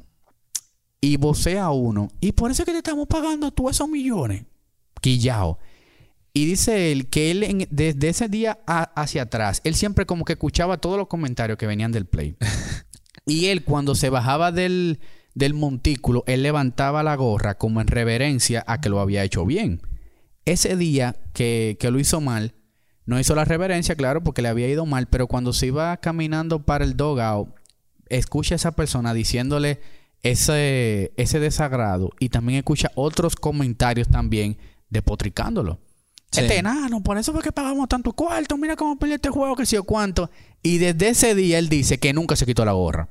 Y vocea a uno, y por eso es que te estamos pagando tú esos millones. Quillao. Y dice él que él en- desde ese día a- hacia atrás, él siempre como que escuchaba todos los comentarios que venían del play. y él cuando se bajaba del, del montículo, él levantaba la gorra como en reverencia a que lo había hecho bien. Ese día que, que lo hizo mal, no hizo la reverencia, claro, porque le había ido mal, pero cuando se iba caminando para el dogout, escucha a esa persona diciéndole ese, ese desagrado y también escucha otros comentarios también despotricándolo. Sí. Este enano, por eso fue que pagamos tanto cuarto, mira cómo perdió este juego, que sé yo cuánto. Y desde ese día él dice que nunca se quitó la gorra.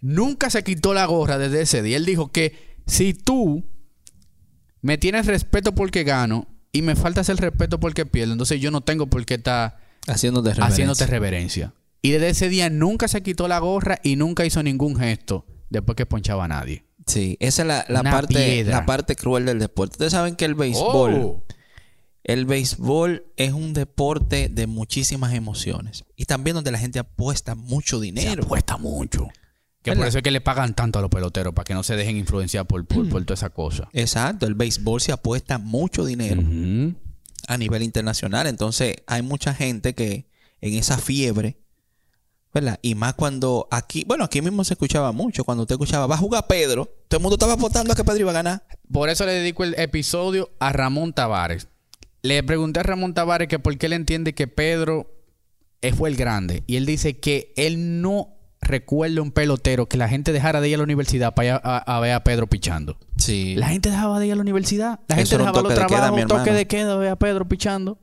Nunca se quitó la gorra desde ese día. Él dijo que si tú me tienes respeto porque gano y me faltas el respeto porque pierdo, entonces yo no tengo por qué estar Haciéndote reverencia. haciéndote reverencia. Y desde ese día nunca se quitó la gorra y nunca hizo ningún gesto después que ponchaba a nadie. Sí, esa es la, la parte, piedra. la parte cruel del deporte. Ustedes saben que el béisbol, Oh. El béisbol es un deporte de muchísimas emociones y también donde la gente apuesta mucho Se dinero. apuesta mucho. Que por eso es que le pagan tanto a los peloteros, para que no se dejen influenciar por, por, por toda esa cosa. Exacto, el béisbol se apuesta mucho dinero a nivel internacional. Entonces, hay mucha gente que en esa fiebre, ¿verdad? Y más cuando aquí, bueno, aquí mismo se escuchaba mucho. Cuando usted escuchaba, va a jugar Pedro, todo el mundo estaba apostando a que Pedro iba a ganar. Por eso le dedico el episodio a Ramón Tavares. Le pregunté a Ramón Tavares que por qué él entiende que Pedro fue el grande. Y él dice que él no recuerda un pelotero que la gente dejara de ir a la universidad para ir a, a ver a Pedro pichando. Sí. La gente dejaba de ir a la universidad. La gente un dejaba los trabajos, mi toque de queda, ver a Pedro pichando.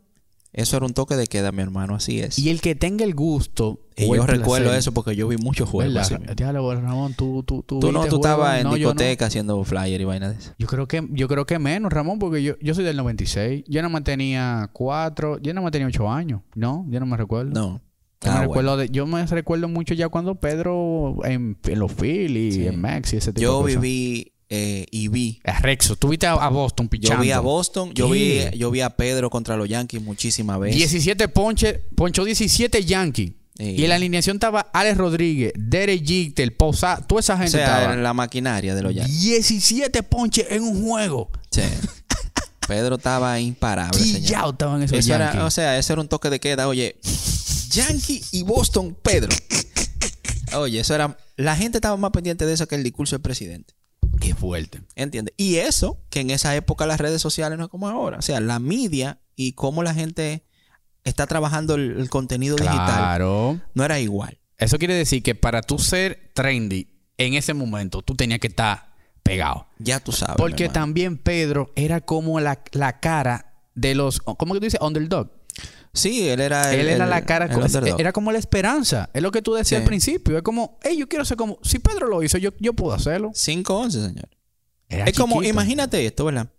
Eso era un toque de queda, mi hermano, así es. Y el que tenga el gusto. Y yo recuerdo placer- eso porque yo vi muchos juegos. Así. Diálogo, Ramón, tú, tú, tú, Tú no, tú estabas en No, yo no. discoteca haciendo flyer y vaina de eso. Yo creo que yo creo que menos, Ramón, porque yo, yo soy del 96. Yo no me tenía cuatro, yo no me tenía ocho años. No, yo no me recuerdo. No. Yo, Ah, me bueno. recuerdo de- yo me recuerdo mucho ya cuando Pedro en, en los Phillies, Sí. en Max y ese tipo Yo de cosas. viví eh, y vi. A Rexo, tú viste a, a Boston Yo pichando. vi a Boston, yo vi, yo vi a Pedro contra los Yankees muchísimas veces. 17 ponches, ponchó 17 Yankees. Sí. Y en la alineación estaba Alex Rodríguez, Derek Jeter, Posada, toda esa o gente sea, estaba. en la maquinaria de los Yankees. 17 ponches en un juego. Sí. Pedro estaba imparable. Quillao estaban esos Eso era, o sea, ese era un toque de queda. Oye, Yankee y Boston, Pedro. Oye, eso era. La gente estaba más pendiente de eso que el discurso del presidente. Qué fuerte. ¿Entiendes? Y eso, que en esa época las redes sociales no es como ahora. O sea, la media y cómo la gente está trabajando el, el contenido digital Claro. no era igual. Eso quiere decir que para tú ser trendy en ese momento, tú tenías que estar pegado. Ya tú sabes. Porque también Pedro era como la, la cara de los... ¿Cómo que tú dices? Underdog. Sí, él era. el- Él era el- la cara... el co- underdog. era como la esperanza. Es lo que tú decías Sí. al principio. Es como... Hey, yo quiero ser como... Si Pedro lo hizo, yo, yo puedo hacerlo. 5-11, señor. Era es como, imagínate esto, ¿verdad?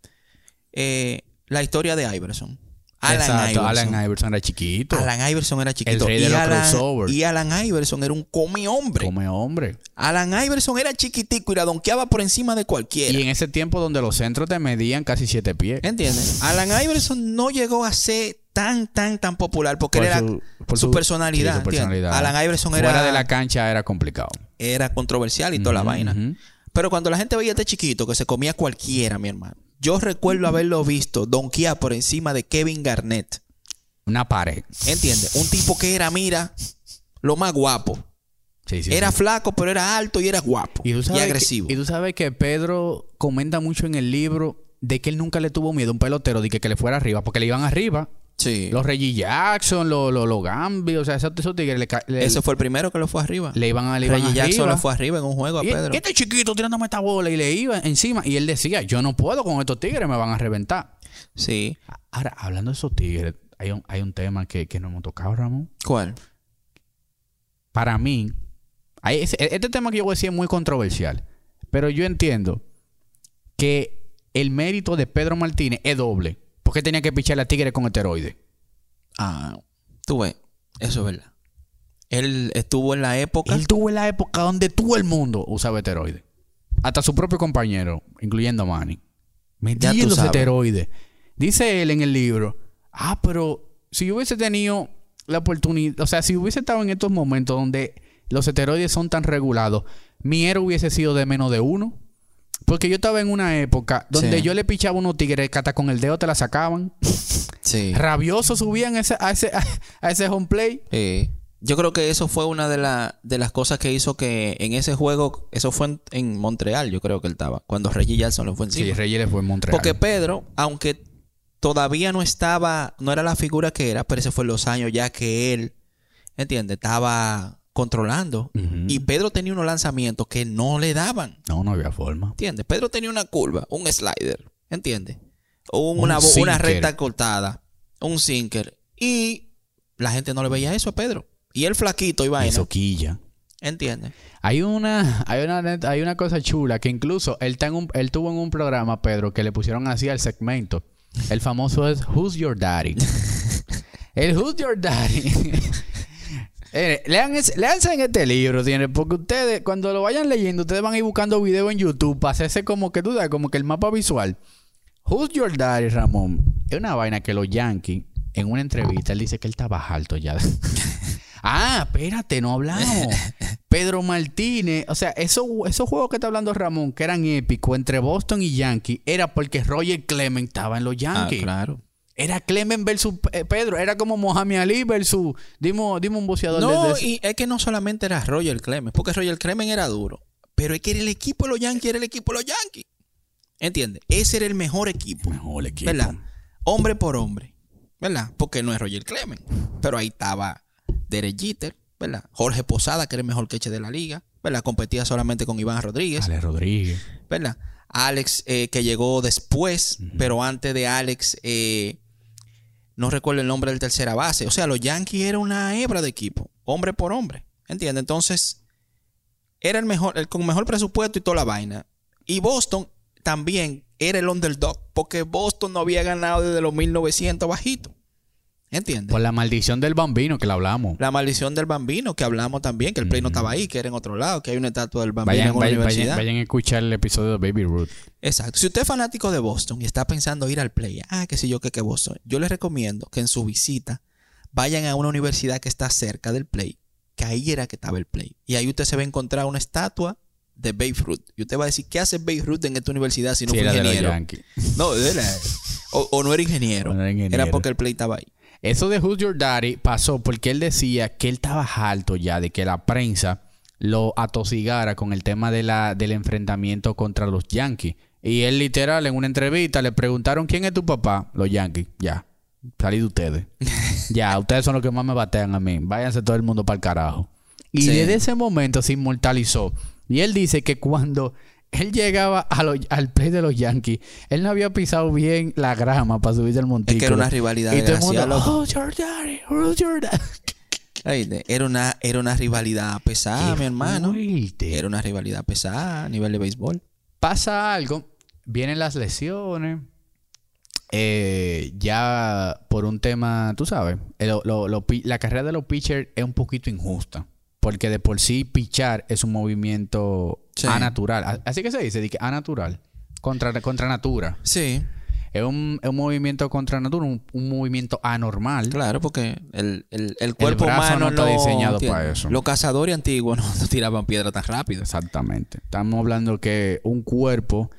Eh, la historia de Iverson. Alan Exacto. Iverson. Alan Iverson era chiquito. Alan Iverson era chiquito. rey de y, los Alan, y Alan Iverson era un come hombre. Come hombre. Alan Iverson era chiquitico y la donkeaba por encima de cualquiera. Y en ese tiempo donde los centros te medían casi siete pies. ¿Entiendes? Alan Iverson no llegó a ser tan, tan, tan popular porque Por era su- por su- personalidad. sí, su ¿entiendes? personalidad. Alan Iverson Fuera era, de la cancha era complicado. era controversial y toda la vaina. Pero cuando la gente veía a este chiquito que se comía cualquiera, mi hermano. Yo recuerdo haberlo visto donkear por encima de Kevin Garnett. Una pared. ¿Entiendes? Un tipo que era, mira, lo más guapo. Sí, sí, era sí. flaco, pero era alto y era guapo. Y, Y, tú sabes agresivo. Que, y tú sabes que Pedro comenta mucho en el libro de que él nunca le tuvo miedo a un pelotero de que, que le fuera arriba, porque le iban arriba. Sí. Los Reggie Jackson, los, los, los Gambi, o sea, esos, esos tigres le, le, Ese fue el primero que lo fue arriba. le iban, a- le iban Reggie Jackson arriba. lo fue arriba en un juego a Y Pedro. este chiquito tirándome esta bola y le iba encima. Y él decía, yo no puedo con estos tigres, me van a reventar. Sí. Ahora, hablando de esos tigres, hay un, hay un tema que, que no hemos tocado, Ramón. ¿Cuál? Para mí, hay este tema que yo voy a decir es muy controversial. Pero yo entiendo que el mérito de Pedro Martínez es doble. Porque tenía que pichar a Tigre con esteroides. Ah, tú ves. Eso es verdad. Él estuvo en la época. Él tuvo la época donde todo el mundo usaba esteroides. Hasta su propio compañero, incluyendo a Manny. Tú los sabes. esteroides. Dice él en el libro, ah, pero si yo hubiese tenido la oportunidad, o sea, si hubiese estado en estos momentos donde los esteroides son tan regulados, mi héroe hubiese sido de menos de uno. Porque yo estaba en una época donde Sí. yo le pichaba a unos tigres que hasta con el dedo te la sacaban. Sí. Rabiosos subían ese, a, ese, a ese home play. Eh, yo creo que eso fue una de, la- de las cosas que hizo que en ese juego, eso fue en, en Montreal, yo creo que él estaba, cuando Reggie Jackson le fue encima. Sí, Reyes le fue en Montreal. Porque Pedro, aunque todavía no estaba, no era la figura que era, pero ese fue los años ya que él, ¿entiendes? Estaba controlando. Y Pedro tenía unos lanzamientos que no le daban, No, no había forma. ¿entiendes? Pedro tenía una curva, un slider, ¿entiendes? Un- Un una, una recta cortada, un sinker. Y la gente no le veía eso a Pedro. Y el flaquito y Y vaina, soquilla. ¿entiendes? Hay una, hay una, hay una cosa chula que incluso él, está en un- él tuvo en un programa, Pedro, que le pusieron así al segmento. El famoso es Who's Your Daddy. el Who's Your Daddy. Eh, lean ese- léanse en este libro, tiene, porque ustedes, cuando lo vayan leyendo, ustedes van a ir buscando videos en YouTube para hacerse como que sabes, como que el mapa visual. Who's Your Daddy, Ramón? Es una vaina que los Yankees, en una entrevista, él dice que él estaba alto ya. ah, espérate, no hablamos. Pedro Martínez, o sea, esos, esos juegos que está hablando Ramón, que eran épicos entre Boston y Yankees, era porque Roger Clemens estaba en los Yankees. Ah, claro. Era Clemens versus eh, Pedro, era como Mohamed Ali versus, dime, dime un boxeador No, de, de- y es que no solamente era Roger Clemens, porque Roger Clemens era duro, pero es que era el equipo de los Yankees, era el equipo de los Yankees. ¿Entiendes? Ese era el mejor equipo. Mejor equipo. ¿Verdad? Hombre por hombre. ¿Verdad? Porque no es Roger Clemens. Pero ahí estaba Derek Jeter, ¿verdad? Jorge Posada, que era el mejor queche de la liga, ¿verdad? Competía solamente con Iván Rodríguez, Ale Rodríguez. ¿verdad? Alex, eh, que llegó después, pero antes de Alex, eh, no recuerdo el nombre del tercera base. O sea, los Yankees era una hebra de equipo, hombre por hombre. ¿Entiendes? Entonces, era el mejor, el con mejor presupuesto y toda la vaina. Y Boston también era el underdog, porque Boston no había ganado desde los 1900 bajito. ¿Entiendes? Por la maldición del bambino que le hablamos. La maldición del bambino, que hablamos también, que el play no estaba ahí, que era en otro lado, que hay una estatua del bambino Vayan, en una vayan, universidad. vayan, a escuchar el episodio de Baby Ruth. Exacto. Si usted es fanático de Boston y está pensando ir al play, ah, qué sé yo, que que Boston, yo les recomiendo que en su visita vayan a una universidad que está cerca del play, que ahí era que estaba el play. Y ahí usted se va a encontrar una estatua de Babe Ruth. Y usted va a decir, ¿qué hace Babe Ruth en esta universidad si no Sí, fue de ingeniero? No, era- o, o no era ingeniero. O no era ingeniero. Era porque el play estaba ahí. Eso de Who's Your Daddy pasó porque él decía que él estaba harto ya de que la prensa lo atosigara con el tema de la, del enfrentamiento contra los Yankees. Y él literal en una entrevista le preguntaron quién es tu papá, los Yankees. Ya, salí de ustedes. ya, ustedes son los que más me batean a mí. Váyanse todo el mundo para el carajo. Y Sí. desde ese momento se inmortalizó. Y él dice que cuando él llegaba a lo- al play de los Yankees, él no había pisado bien la grama para subirse al montículo. Es que era una rivalidad Y todo el mundo, loco. "Who's your daddy? Who's your daddy?" Oíste, Era una, era una rivalidad pesada, Qué mi hermano. fuerte. Era una rivalidad pesada a nivel de béisbol. Pasa algo, vienen las lesiones. eh, ya por un tema, tú sabes, eh, lo- lo- lo pi- la carrera de los pitchers es un poquito injusta. Porque de por sí pichar es un movimiento Sí. A- Así que se dice, que anatural. Contra, contra natura. Sí. Es un, es un movimiento contra natura, un, un movimiento anormal. Claro, porque el, el, el cuerpo brazo humano no está diseñado para eso. Los cazadores antiguos no, no tiraban piedra tan rápido. Exactamente. Estamos hablando que un cuerpo,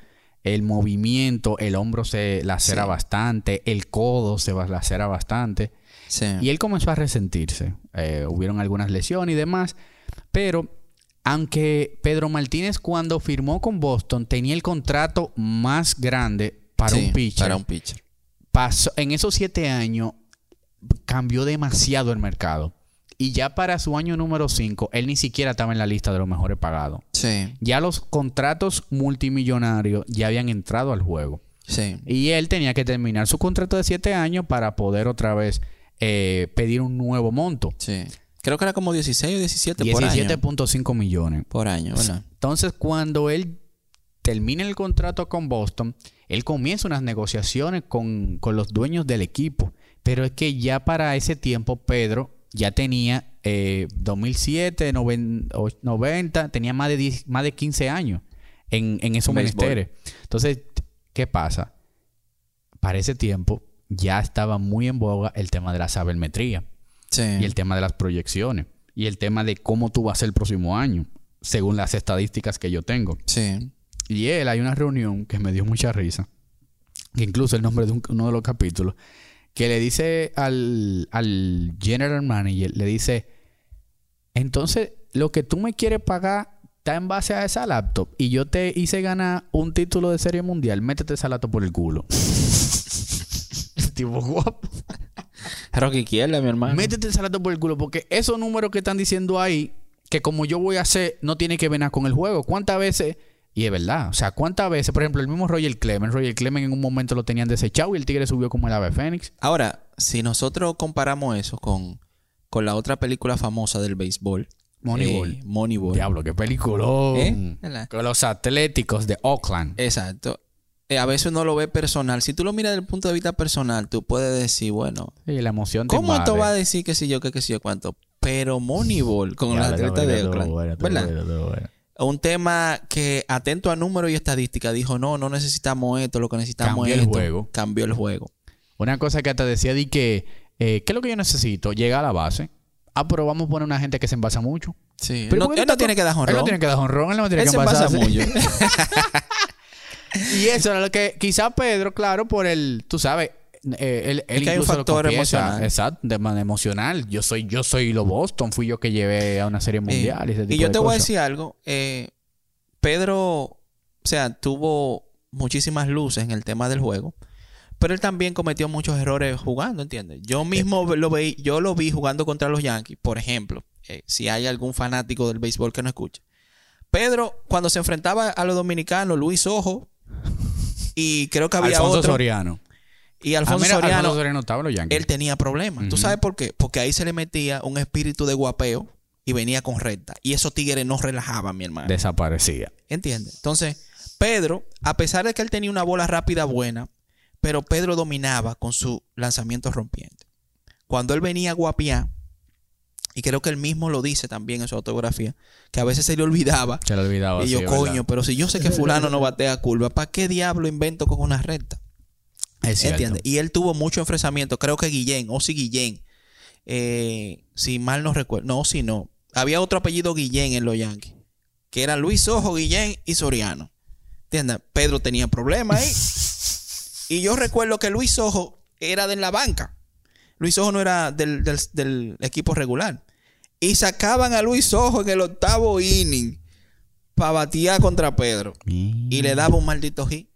el movimiento, el hombro se lacera Sí. bastante, el codo se lacera bastante. Sí. Y él comenzó a resentirse. Eh, hubieron algunas lesiones y demás. Pero aunque Pedro Martínez cuando firmó con Boston tenía el contrato más grande para Sí, un pitcher, Para un pitcher. pasó- en esos siete años cambió demasiado el mercado. Y ya para su año número 5, él ni siquiera estaba en la lista de los mejores pagados. Sí, Ya los contratos multimillonarios ya habían entrado al juego. sí. Y él tenía que terminar su contrato de siete años para poder otra vez eh, pedir un nuevo monto. Sí. Creo que era como 16 o 17 por año. 17.5 millones. Por año, ¿verdad? Entonces, cuando él termina el contrato con Boston, él comienza unas negociaciones con, con los dueños del equipo. Pero es que ya para ese tiempo, Pedro ya tenía eh, 2007, noven- o- 90, tenía más de, 10 más de 15 años en, en esos Béisbol. menesteres. Entonces, ¿qué pasa? Para ese tiempo ya estaba muy en boga el tema de la sabermetría Sí. y el tema de las proyecciones y el tema de cómo tú vas a ser el próximo año, según las estadísticas que yo tengo. Sí. Y él, hay una reunión que me dio mucha risa, que incluso el nombre de un- uno de los capítulos, que le dice al, al general manager, le dice, entonces lo que tú me quieres pagar está en base a esa laptop y yo te hice ganar un título de serie mundial, métete esa laptop por el culo. tipo guapo. Rocky izquierda, mi hermano. Métete el salato por el culo, porque esos números que están diciendo ahí, que como yo voy a hacer, no tiene que ver nada con el juego. ¿Cuántas veces? Y es verdad, o sea, ¿cuántas veces? Por ejemplo, el mismo Roger Clemens, Roger Clemens en un momento lo tenían desechado y el Tigre subió como el ave fénix. Ahora, si nosotros comparamos eso con, con la otra película famosa del béisbol, Moneyball. eh, Moneyball. Diablo, qué peliculón. ¿Eh? Con los Atléticos de Oakland. Exacto. Eh, a veces uno lo ve personal. Si tú lo miras desde el punto de vista personal, tú puedes decir, bueno, Y la emoción te ¿cómo esto va a decir que si yo, que, que si yo cuánto? Pero Moneyball con atletas estuvo de Oakland. estuvo bueno, estuvo ¿Verdad? bueno, estuvo bueno. Un tema que, atento a números y estadísticas, dijo, no, no necesitamos esto, lo que necesitamos Cambió es el esto. juego. Cambió el juego. Una cosa que te decía de que, eh, ¿qué es lo que yo necesito? Llegar a la base. Ah, pero vamos a poner una gente que se envasa mucho. Sí. Pero No- ¿por qué él no tiene que dar Él no tiene que dar honrón, él no tiene Él que envasarse. mucho. Y eso era lo que quizá Pedro, claro, por el, tú sabes, eh, él, él que hay un factor emocional. Exacto, de manera emocional. Yo soy, yo soy lo Boston, fui yo que llevé a una serie mundial y ese y tipo yo de te voy a decir algo. eh, Pedro, o sea, tuvo muchísimas luces en el tema del juego. Pero él también cometió muchos errores jugando, ¿entiendes? Yo mismo lo veí, yo lo vi jugando contra los Yankees, por ejemplo. eh, si hay algún fanático del béisbol que no escuche. Pedro, cuando se enfrentaba a los dominicanos, Luis Ojo, y creo que había Alfonso otro, Soriano. y Ah, Alfonso mira, Soriano, Alfonso Soriano estaba en los Yankees. él tenía problemas. ¿Tú sabes por qué? Porque ahí se le metía un espíritu de guapeo y venía con recta. Y esos tigres no relajaban, mi hermano. Desaparecía. ¿Entiendes? Entonces, Pedro, a pesar de que él tenía una bola rápida buena, pero Pedro dominaba con su lanzamiento rompiente. Cuando él venía a y creo que él mismo lo dice también en su autografía, que a veces se le olvidaba. Se le olvidaba. y yo, sí, coño, verdad. pero si yo sé que fulano no batea curva, ¿para qué diablo invento con una recta? Es cierto. ¿Entiendes? Y él tuvo mucho enfrentamiento. Creo que Guillén, o si Guillén, eh, si mal no recuerdo, no, si no. Había otro apellido Guillén en los Yankees, que era Luis Ojo, Guillén y Soriano. ¿Entiendes? Pedro tenía problemas ahí. y yo recuerdo que Luis Ojo era de la banca. Luis Ojo no era del, del- del equipo regular. Y sacaban a Luis Ojo en el octavo inning para batear contra Pedro. Y le daba un maldito hit.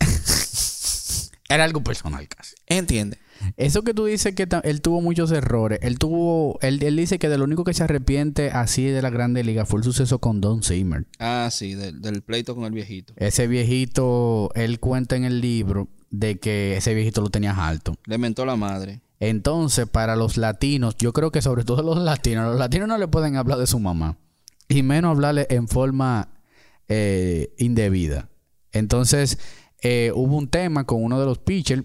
Era algo personal casi. ¿Entiendes? Eso que tú dices que él tuvo muchos errores. Él tuvo... Él, él dice que de lo único que se arrepiente así de la Grande Liga fue el suceso con Don Zimmer. Ah, sí, del, del pleito con el viejito. Ese viejito, él cuenta en el libro de que ese viejito lo tenías alto. Le mentó la madre. Entonces, para los latinos, yo creo que sobre todo los latinos, los latinos no le pueden hablar de su mamá. Y menos hablarle en forma eh, indebida. Entonces, eh, hubo un tema con uno de los pitchers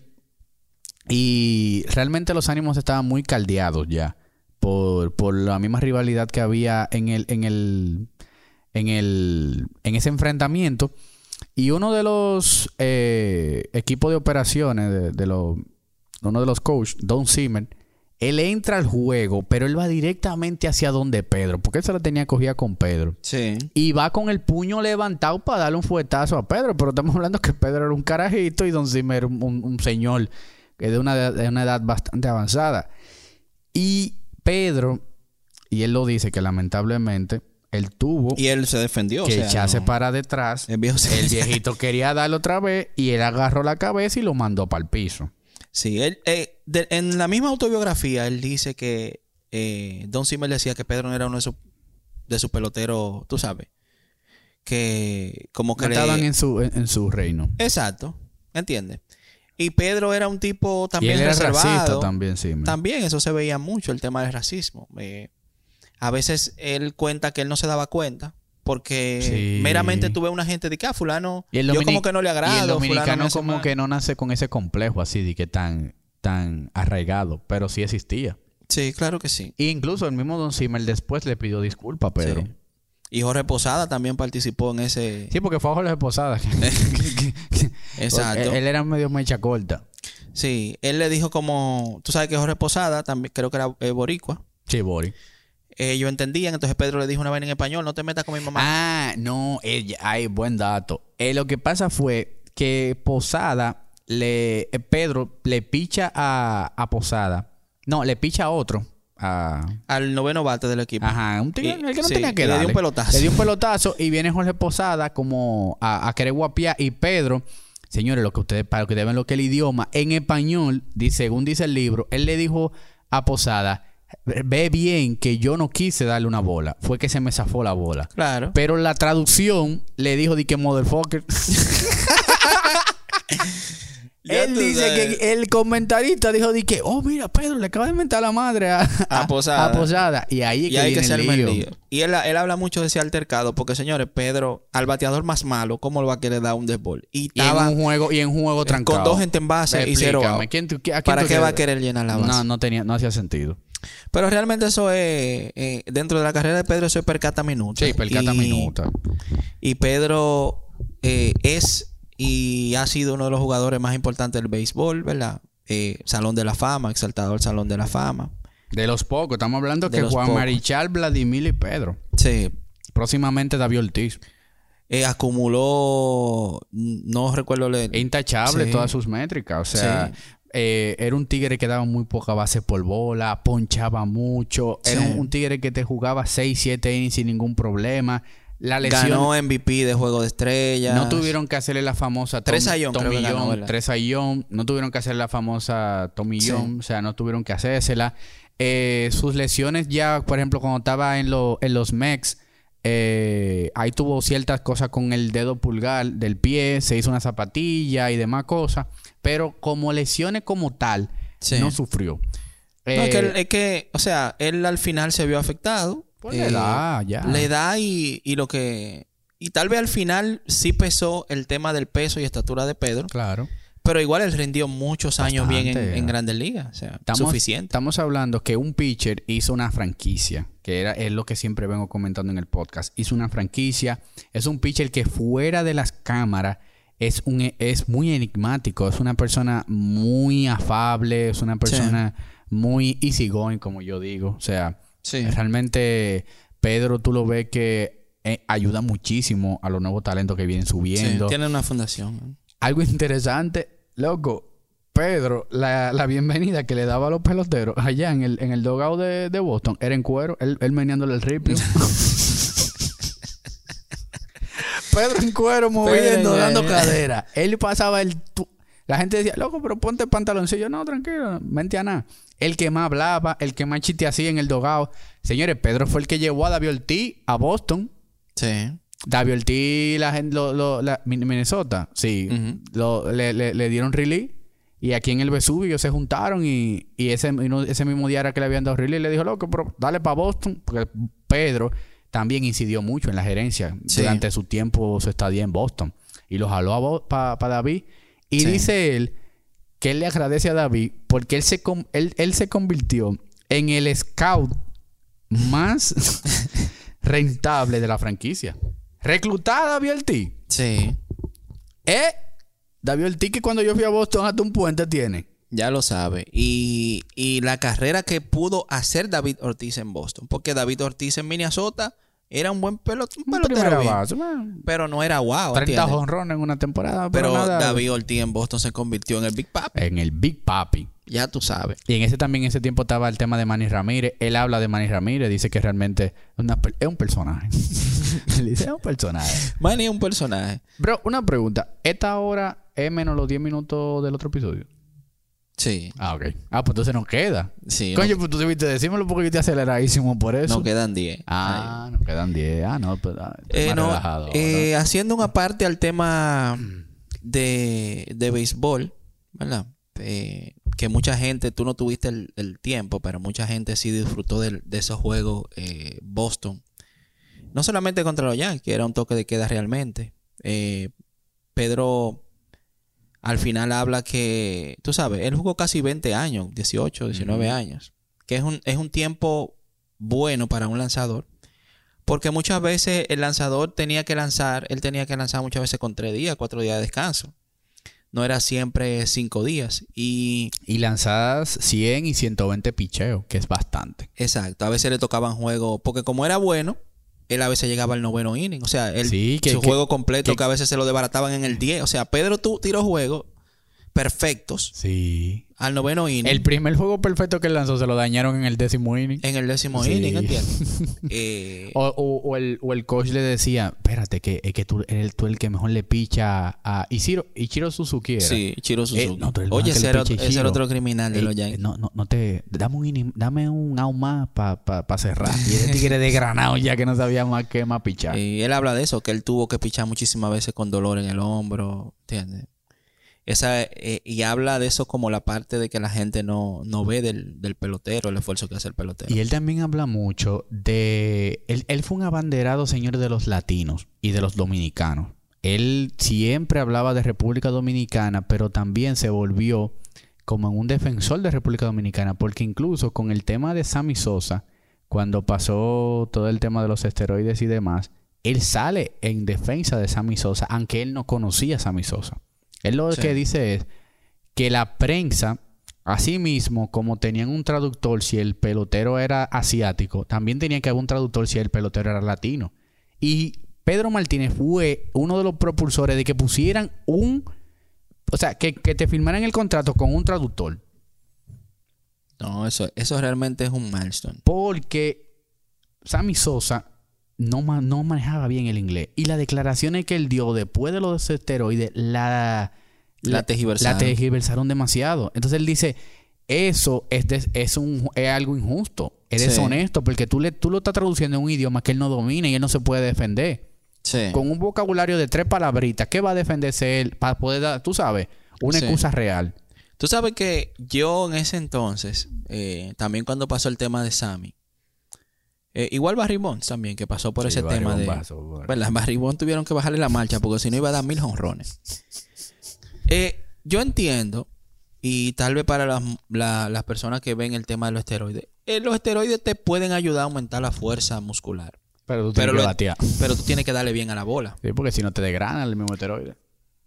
y realmente los ánimos estaban muy caldeados ya. Por, por la misma rivalidad que había en el, en el, en el, en ese enfrentamiento. Y uno de los eh, equipos de operaciones de, de los uno de los coaches, Don Zimmer, él entra al juego, pero él va directamente hacia donde Pedro, porque él se la tenía cogida con Pedro. Sí. Y va con el puño levantado para darle un fuetazo a Pedro, pero estamos hablando que Pedro era un carajito y Don Zimmer un, un- un señor que de una, edad- de una edad bastante avanzada. Y Pedro, y él lo dice que lamentablemente él tuvo Y él se defendió. que o sea, no- para detrás. El viejo se- El viejito quería darle otra vez y él agarró la cabeza y lo mandó para el piso. Sí, él, eh, de- en la misma autobiografía, él dice que eh, Don Zimmer decía que Pedro no era uno de sus de peloteros, tú sabes. Que como que No le- estaban en su, en, en su reino. Exacto, ¿entiendes? Y Pedro era un tipo Y también él era reservado. racista también, sí. man. También eso se veía mucho, el tema del racismo. Eh, a veces él cuenta que él no se daba cuenta porque Sí. meramente tuve una gente de que, ah, fulano, Y el yo como que no le Y agrado. el fulano me dominicano como mal. que no nace con ese complejo así de que tan, tan arraigado, pero sí existía. Sí, claro que sí. E incluso el mismo Don Zimmer después le pidió disculpas a Pedro. Sí. Y Jorge Posada también participó en ese... Sí, porque fue a Jorge Posada. Exacto. Él, él era medio mecha corta. Sí, él le dijo como... Tú sabes que Jorge Posada, también creo que era eh, boricua. Sí, Bori. Ellos entendían, entonces Pedro le dijo una vaina en español, no te metas con mi mamá. Ah, no, ella, ay, buen dato. Eh, lo que pasa fue que Posada le eh, Pedro le picha a, a Posada. No, le picha a otro. A, Al noveno bate del equipo. ajá, un Y- el que no sí, tenía que y le dio darle. un pelotazo. Le dio un pelotazo y viene Jorge Posada como a, a querer guapiar y Pedro, señores, lo que ustedes para que deben lo que el idioma en español, dice, según dice el libro, él le dijo a Posada, ve bien que yo no quise darle una bola, fue que se me zafó la bola. Claro. Pero la traducción le dijo de que motherfucker. Él dice sabes. que el comentarista dijo de que, oh, mira, Pedro, le acaba de inventar la madre a, A Posada. a Posada. Y ahí es Y que hay que viene se el lío. Y él, él habla mucho de ese altercado, porque señores, Pedro, al bateador más malo, ¿cómo le va a querer dar un desbol? Y Y en un juego, y en un juego trancado. con dos gente en base y cero Explícame, out. ¿quién tú- a quién ¿Para tú qué va a querer llenar la base? No, no tenía, no hacía sentido. Pero realmente eso es, eh, dentro de la carrera de Pedro, eso es percata minuta. Sí, percata Y- minuta. Y Pedro eh, es y ha sido uno de los jugadores más importantes del béisbol, ¿verdad? Eh, Salón de la Fama, exaltado al Salón de la Fama. De los pocos, estamos hablando De que Juan pocos. Marichal, Vladimir y Pedro. Sí. Próximamente David Ortiz. Eh, acumuló, no recuerdo el, Intachable Sí. todas sus métricas. O sea, Sí. Eh, era un tigre que daba muy poca base por bola, ponchaba mucho. Era un, un tigre que te jugaba 6, 7 innings sin ningún problema. La lesión. ganó MVP de Juego de Estrellas. No tuvieron que hacerle la famosa Tres Tom- ganó, ¿verdad? tres. No tuvieron que hacerle la famosa Tomillón. Sí. O sea, no tuvieron que hacérsela. Eh, sus lesiones ya, por ejemplo, cuando estaba en, lo- en los Mex, eh, ahí tuvo ciertas cosas con el dedo pulgar del pie, se hizo una zapatilla y demás cosas. Pero como lesiones como tal, Sí. no sufrió. No, es, que, Eh, es que, o sea, él al final se vio afectado. Pues le da, ya. Le da y, y lo que... Y tal vez al final sí pesó el tema del peso y estatura de Pedro. Claro. Pero igual él rindió muchos años bien en, en Grandes Ligas. O sea, Estamos, suficiente. Estamos hablando que un pitcher hizo una franquicia, que era, es lo que siempre vengo comentando en el podcast. Hizo una franquicia. Es un pitcher que fuera de las cámaras es, un, es muy enigmático. Es una persona muy afable. Es una persona muy easygoing, como yo digo. O sea, Sí. realmente Pedro tú lo ves que eh, ayuda muchísimo a los nuevos talentos que vienen Sí, subiendo. tiene una fundación. Algo interesante, loco. Pedro, la, la bienvenida que le daba a los peloteros allá en el, en el dogado de, de Boston era en cuero, él, él meneándole el ripio. Pedro en cuero moviendo, Pedro, dando cadera. Él pasaba el... La gente decía, loco, pero ponte pantaloncillo. No, tranquilo, vente a nada. El que más hablaba, el que más chiste hacía en el dogado. Señores, Pedro fue el que llevó a David Ortiz a Boston. Sí. David Ortiz, la gente, lo, lo- la- Min- Minnesota, sí, lo- le, le- le dieron release. Y aquí en el Vesubio se juntaron y, y ese, y no- ese mismo día era que le habían dado release. Le dijo, loco, pero dale para Boston. Porque Pedro también incidió mucho en la gerencia Sí. durante su tiempo, su estadía en Boston. Y lo jaló para David. Y Sí. dice él que él le agradece a David porque él se, él, él se convirtió en el scout más rentable de la franquicia. Reclutada a David Ortiz. Sí. ¿Eh? David Ortiz que cuando yo fui a Boston hasta un puente tiene. Ya lo sabe. Y, y la carrera que pudo hacer David Ortiz en Boston. Porque David Ortiz en Minnesota era un buen pelot un pelotero. Bien, base, pero no era wow. 30 ¿entiendes? jonrones en una temporada. Pero, Pero nada, David Ortiz en Boston se convirtió en el Big Papi. En el Big Papi. Ya tú sabes. Y en ese también, en ese tiempo estaba el tema de Manny Ramírez. Él habla de Manny Ramírez, dice que realmente es una per- es un personaje. Él dice, es un personaje. Manny es un personaje. Bro, una pregunta. ¿Esta hora es menos los 10 minutos del otro episodio? Sí. Ah, ok. Ah, pues entonces nos queda. Sí. Coño, no, pues tú debiste decírmelo porque yo te aceleradísimo por eso. no quedan 10. Ah, nos quedan 10. Ah, no, pues ah, Eh, no, relajado. eh, haciendo una parte al tema de, de béisbol, ¿verdad? Eh, que mucha gente, tú no tuviste el, el tiempo, pero mucha gente sí disfrutó del- de, esos juegos eh, Boston. No solamente contra los Yankees, era un toque de queda realmente. Pedro al final habla que, tú sabes, él jugó casi 20 años, 18, 19 Ujú. años, que es un, es un tiempo bueno para un lanzador. Porque muchas veces el lanzador tenía que lanzar, él tenía que lanzar muchas veces con tres días, cuatro días de descanso. No era siempre cinco días. Y Y lanzadas 100 y 120 picheos, que es bastante. exacto, a veces le tocaban juegos, porque como era bueno, él a veces llegaba al noveno inning. O sea, él, Sí, que- su que- juego completo que, que- a veces se lo desbarataban en el 10. O sea, Pedro tú tiró juegos perfectos Sí. al noveno inning. El primer juego perfecto que él lanzó se lo dañaron en el décimo inning. en el décimo Sí. inning, ¿entiendes? Eh, O, o- o el, o el coach le decía, espérate, que es que tú eres tú el que mejor le picha a Ichiro, Ichiro Suzuki. era. sí, Chiro Suzuki. no, tú eres el Oye, ese era, ese era Ichiro. otro criminal de Ey, los eh, Yankees. no, no, no te... Dame un, inning- dame un out más para cerrar. Y ese tigre de granado ya que no sabía más qué más pichar. Y él habla de eso, que él tuvo que pichar muchísimas veces con dolor en el hombro, ¿entiendes? Esa, eh, y habla de eso como la parte de que la gente no, no ve del, del pelotero, el esfuerzo que hace el pelotero. Y él también habla mucho de... Él, él fue un abanderado, señor, de los latinos y de los dominicanos. Él siempre hablaba de República Dominicana, pero también se volvió como un defensor de República Dominicana, porque incluso con el tema de Sammy Sosa, cuando pasó todo el tema de los esteroides y demás, él sale en defensa de Sammy Sosa, aunque él no conocía a Sammy Sosa. Él lo Sí. que dice es que la prensa, así mismo, como tenían un traductor si el pelotero era asiático, también tenían que haber un traductor si el pelotero era latino. Y Pedro Martínez fue uno de los propulsores de que pusieran un... O sea, que, que te firmaran el contrato con un traductor. No, eso, eso realmente es un milestone. Porque Sammy Sosa no, ma- no manejaba bien el inglés. Y las declaraciones que él dio después de los esteroides, la, La la demasiado. Entonces él dice, eso es, des- es, un, es algo injusto. Es Sí. deshonesto porque tú, le, tú lo estás traduciendo en un idioma que él no domina y él no se puede defender. Sí. Con un vocabulario de tres palabritas, ¿qué va a defenderse él para poder dar, tú sabes, una Sí. excusa real? Tú sabes que yo en ese entonces, eh, también cuando pasó el tema de Sammy, eh, igual Barry Bonds también, que pasó por ese tema de... ¿Verdad? Barry Bonds tuvieron que bajarle la marcha porque si no iba a dar mil jonrones. Eh, yo entiendo, y tal vez para las, la- las personas que ven el tema de los esteroides, eh, los esteroides te pueden ayudar a aumentar la fuerza muscular. Pero tú Pero tienes que lo-. Pero tú tienes que darle bien a la bola. Sí, porque si no te desgrana el mismo esteroide.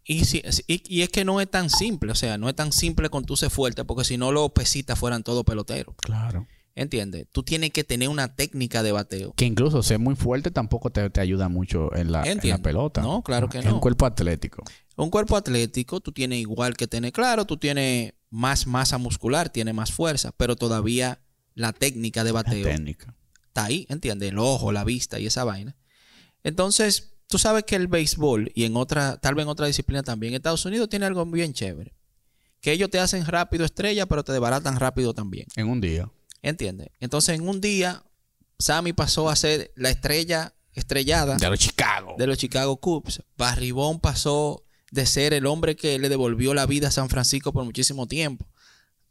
Y, si- y, y es que no es tan simple, o sea, no es tan simple con tú ser fuerte, porque si no los pesitas fueran todos peloteros. Claro. ¿Entiendes? Tú tienes que tener una técnica de bateo. Que incluso ser muy fuerte tampoco te, te ayuda mucho en la, en la pelota. No, claro que Es no. un cuerpo atlético. Un cuerpo atlético, tú tienes igual que tener, claro, tú tienes más masa muscular, tienes más fuerza, pero todavía la técnica de La bateo técnica. está ahí, ¿entiendes? El ojo, la vista y esa vaina. Entonces, tú sabes que el béisbol y en otra, tal vez en otra disciplina también, Estados Unidos tiene algo bien chévere. Que ellos te hacen rápido estrella, pero te desbaratan rápido también. En un día. ¿Entiendes? Entonces, en un día, Sammy pasó a ser la estrella estrellada De los Chicago. de los Chicago Cubs. Barribón pasó de ser el hombre que le devolvió la vida a San Francisco por muchísimo tiempo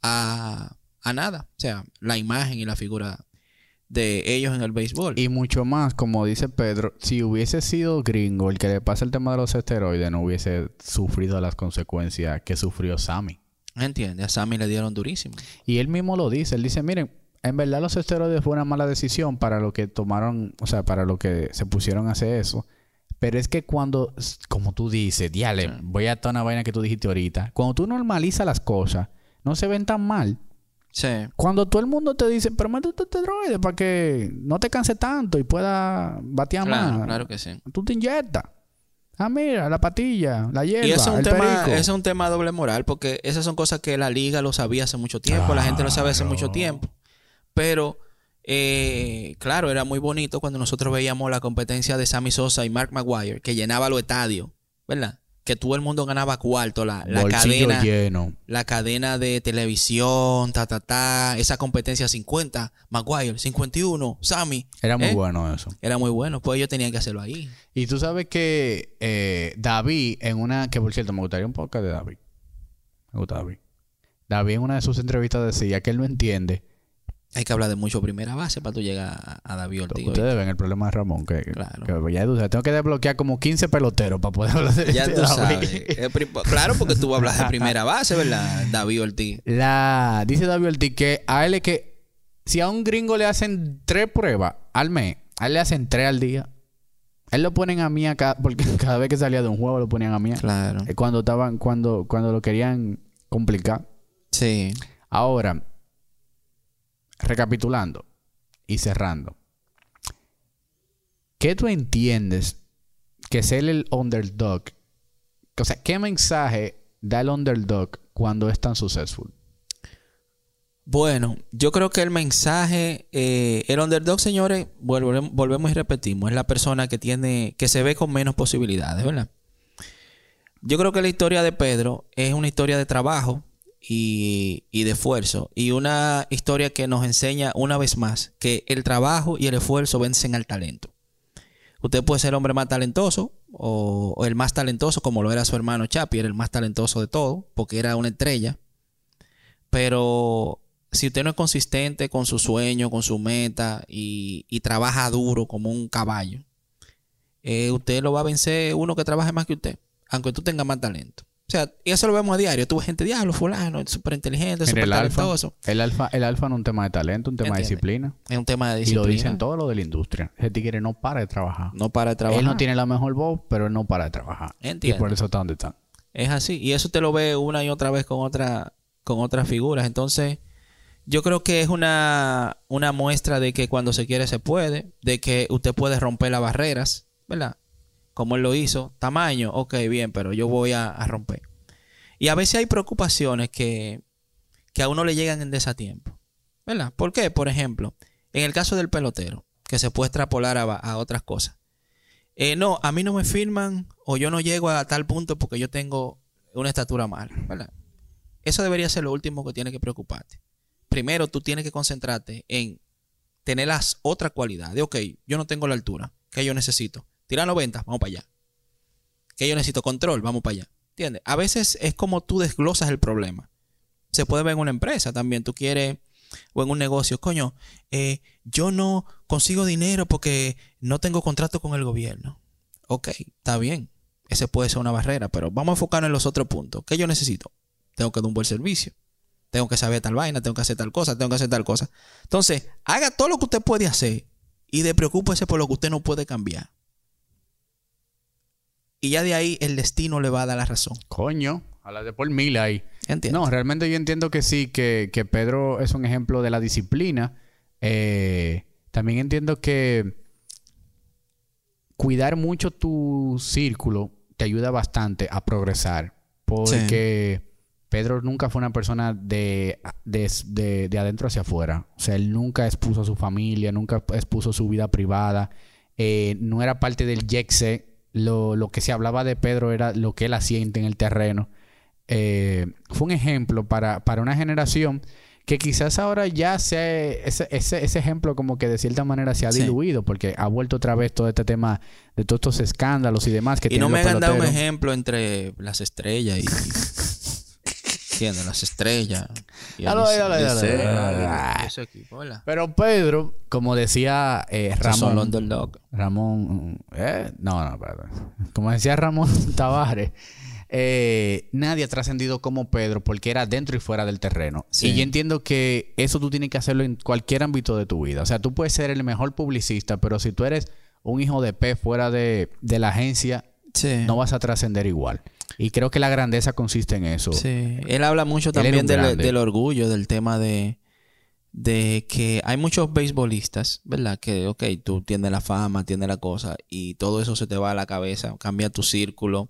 a, a nada. O sea, la imagen y la figura de ellos en el béisbol. Y mucho más, como dice Pedro, si hubiese sido gringo el que le pasa el tema de los esteroides, no hubiese sufrido las consecuencias que sufrió Sammy. ¿Entiendes? A Sammy le dieron durísimo. Y él mismo lo dice. Él dice, miren, en verdad los esteroides fue una mala decisión para lo que tomaron, o sea, para lo que se pusieron a hacer eso. Pero es que cuando, como tú dices, diale, voy a toda una vaina que tú dijiste ahorita. Cuando tú normalizas las cosas, no se ven tan mal. Sí. Cuando todo el mundo te dice, pero métete este droide para que no te canse tanto y pueda batear Claro, más. claro que sí. Tú te inyectas. Ah, mira, la patilla, la hierba, Y eso es, un el tema, perico. es un tema doble moral, porque esas son cosas que la liga lo sabía hace mucho tiempo, la gente lo sabe hace mucho tiempo. Pero, eh, claro, era muy bonito cuando nosotros veíamos la competencia de Sammy Sosa y Mark Maguire, que llenaba los estadios, ¿verdad? Que todo el mundo ganaba cuarto, la, la cadena, lleno. la cadena de televisión, ta, ta, ta, esa competencia 50, Maguire, 51, Sammy. Era muy ¿eh? bueno eso. Era muy bueno, pues ellos tenían que hacerlo ahí. Y tú sabes que eh, David, en una. Que por cierto, me gustaría un podcast de David. Me gusta David. David, en una de sus entrevistas, decía que él no entiende. Hay que hablar de mucho primera base para tú llegar a, a David Ortiz. Ustedes ven el problema de Ramón. Que, Claro. que ya tengo que desbloquear como 15 peloteros para poder hablar de Ya de tú sabes. Eh, Claro, porque tú hablas de primera base, ¿verdad? David Ortiz. La, dice David Ortiz que a él es que si a un gringo le hacen tres pruebas al mes, a él le hacen tres al día. Él lo ponen a mí acá, porque cada vez que salía de un juego lo ponían a mí. Claro. Eh, Cuando estaban, cuando, cuando lo querían complicar. Sí. Ahora, recapitulando y cerrando. ¿Qué tú entiendes que ser el underdog? O sea, ¿qué mensaje da el underdog cuando es tan successful? Bueno, yo creo que el mensaje, eh, el underdog, señores, volvemos, volvemos y repetimos, es la persona que tiene, que se ve con menos posibilidades, ¿verdad? Yo creo que la historia de Pedro es una historia de trabajo y, de esfuerzo y una historia que nos enseña una vez más que el trabajo y el esfuerzo vencen al talento. Usted puede ser el hombre más talentoso o, el más talentoso, como lo era su hermano Chapi, era el más talentoso de todo, porque era una estrella. Pero si usted no es consistente con su sueño, con su meta y, y trabaja duro como un caballo, eh, usted lo va a vencer uno que trabaje más que usted, aunque tú tengas más talento. O sea, y eso lo vemos a diario. Tuve gente, diablo, fulano, súper inteligente, En súper alfa, talentoso. el alfa, el alfa no es un tema de talento, un tema de disciplina. Es un tema de Y lo disciplina. dicen todo lo de la industria. Ese tigre no para de trabajar. No para de trabajar. Él no tiene la mejor voz, pero él no para de trabajar. Entiendo. Y por eso está donde está. Es así. Y eso te lo ve una y otra vez con otra, con otras figuras. Entonces, yo creo que es una, una muestra de que cuando se quiere se puede, de que usted puede romper las barreras, ¿verdad? Como él lo hizo. Tamaño, ok, bien, pero yo voy a, romper. Y a veces hay preocupaciones que, que a uno le llegan en desatiempo. ¿Verdad? ¿Por qué? Por ejemplo, en el caso del pelotero, que se puede extrapolar a, a otras cosas. Eh, no, a mí no me firman o yo no llego a tal punto porque yo tengo una estatura mala, ¿verdad? Eso debería ser lo último que tiene que preocuparte. Primero, tú tienes que concentrarte en tener las otras cualidades. Ok, yo no tengo la altura. ¿Qué yo necesito? Tirar 90, vamos para allá. ¿Qué yo necesito? Control, vamos para allá. ¿Entiendes? A veces es como tú desglosas el problema. Se puede ver en una empresa también. Tú quieres, o en un negocio, coño, eh, yo no consigo dinero porque no tengo contrato con el gobierno. Ok, está bien. Ese puede ser una barrera, pero vamos a enfocarnos en los otros puntos. ¿Qué yo necesito? Tengo que dar un buen servicio. Tengo que saber tal vaina, tengo que hacer tal cosa, tengo que hacer tal cosa. Entonces, haga todo lo que usted puede hacer y despreocúpese por lo que usted no puede cambiar. Y ya de ahí el destino le va a dar la razón. Coño, a la de por mil ahí. ¿Entiendes? No, realmente yo entiendo que sí, que, que Pedro es un ejemplo de la disciplina. Eh, también entiendo que cuidar mucho tu círculo te ayuda bastante a progresar. Porque Pedro nunca fue una persona de, de, de- de adentro hacia afuera. O sea, él nunca expuso a su familia, nunca expuso su vida privada. Eh, no era parte del Yexe. Lo, lo que se hablaba de Pedro era lo que él hacía en el terreno. Eh, fue un ejemplo para, para una generación que quizás ahora ya se ese, ese, ese ejemplo como que de cierta manera se ha Sí. diluido porque ha vuelto otra vez todo este tema de todos estos escándalos y demás que y no me hagan dar un ejemplo entre las estrellas y. ¿Entiendes? Las estrellas. ¿verdad? Pero Pedro, como decía eh, Ramón. Ramón, ¿eh? no, no. Como decía Ramón Tavares, eh, nadie ha trascendido como Pedro porque era dentro y fuera del terreno. Sí. Y yo entiendo que eso tú tienes que hacerlo en cualquier ámbito de tu vida. O sea, tú puedes ser el mejor publicista, pero si tú eres un hijo de P fuera de, de la agencia, Sí. no vas a trascender igual. Y creo que la grandeza consiste en eso. Sí. Él habla mucho también del orgullo, del tema de, de que hay muchos beisbolistas, ¿verdad? Que, ok, tú tienes la fama, tienes la cosa, y todo eso se te va a la cabeza, cambia tu círculo,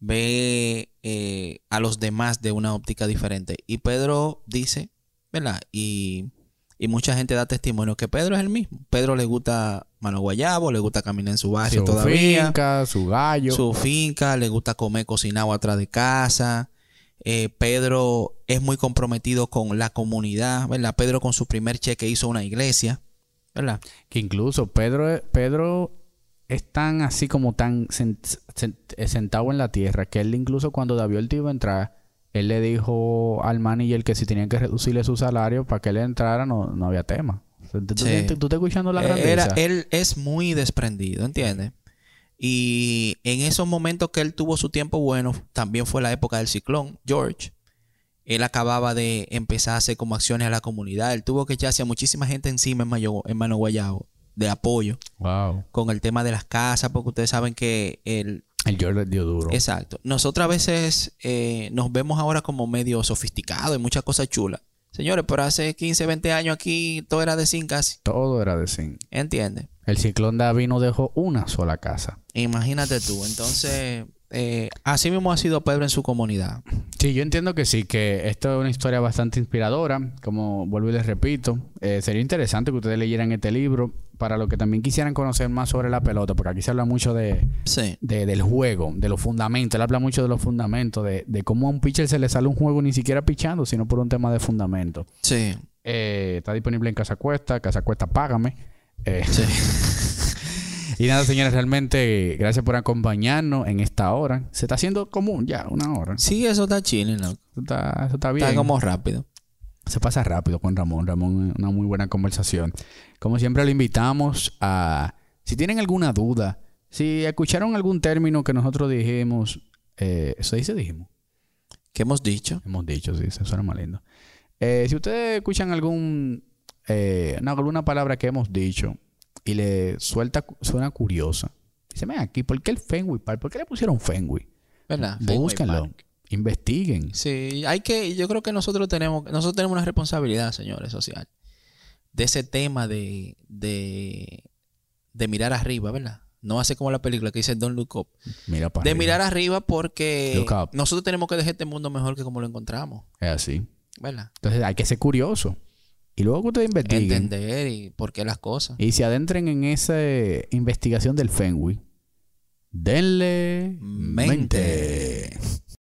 ve eh, a los demás de una óptica diferente. Y Pedro dice, ¿verdad? Y, y mucha gente da testimonio que Pedro es el mismo. Pedro le gusta mano guayabo, le gusta caminar en su barrio Su todavía finca, su gallo. su finca, le gusta comer cocinado atrás de casa. Eh, Pedro es muy comprometido con la comunidad, ¿verdad? Pedro con su primer cheque hizo una iglesia, ¿verdad? Que incluso Pedro, Pedro es tan así como tan sen- sen- sentado en la tierra que él incluso cuando David iba a entrar, él le dijo al manager que si tenían que reducirle su salario para que él entrara no, no había tema. ¿Tú, tú- Sí. tú- tú estás escuchando la Eh, grandeza? Era, él es muy desprendido, ¿entiendes? Y en esos momentos que él tuvo su tiempo bueno, también fue la época del ciclón, George. Él acababa de empezar a hacer como acciones a la comunidad. Él tuvo que echarse a muchísima gente encima en, Mayo, en Mano Guayabo de apoyo Wow. con el tema de las casas, porque ustedes saben que el, El George le dio duro. Exacto. Nosotros a veces eh, nos vemos ahora como medio sofisticados y muchas cosas chulas. Señores, pero hace 15, 20 años aquí todo era de zinc casi. Todo era de zinc. ¿Entiendes? El ciclón David no dejó una sola casa. Imagínate tú. Entonces, eh, así mismo ha sido Pedro en su comunidad. Sí, yo entiendo que sí, que esto es una historia bastante inspiradora. Como vuelvo y les repito, eh, sería interesante que ustedes leyeran este libro para los que también quisieran conocer más sobre la pelota, porque aquí se habla mucho de, Sí. de- del juego, de los fundamentos. Él habla mucho de los fundamentos, de, de cómo a un pitcher se le sale un juego ni siquiera pichando, sino por un tema de fundamento. Sí. Eh, está disponible en Casa Cuesta, Casa Cuesta, págame. Eh, Sí. y nada, señores, realmente gracias por acompañarnos en esta hora. Se está haciendo común ya, una hora. Sí, eso está chilling, loco. Eso está, eso está bien. Está como rápido. Se pasa rápido con Ramón. Ramón, una muy buena conversación. Como siempre, le invitamos a. Si tienen alguna duda, si escucharon algún término que nosotros dijimos, eh, eso dice, dijimos. ¿Qué hemos dicho? Hemos dicho, sí, se suena más lindo. Eh, si ustedes escuchan algún. Eh, no, alguna palabra que hemos dicho y le suelta, suena curiosa. Dice, ven aquí, ¿por qué el Fenway Park? ¿Por qué le pusieron Fenway? ¿Verdad? Búsquenlo. Investiguen. Sí, hay que, yo creo que nosotros tenemos, nosotros tenemos una responsabilidad, señores, social, de ese tema de, de, de mirar arriba, ¿verdad? No hace como la película que dice Don't Look Up. Mira para De arriba. mirar arriba porque nosotros tenemos que dejar este mundo mejor que como lo encontramos, Es así. ¿verdad? Entonces hay que ser curioso. Y luego que ustedes investiguen. Entender y por qué las cosas. Y se adentren en esa investigación del Fenway. Denle Mente. mente.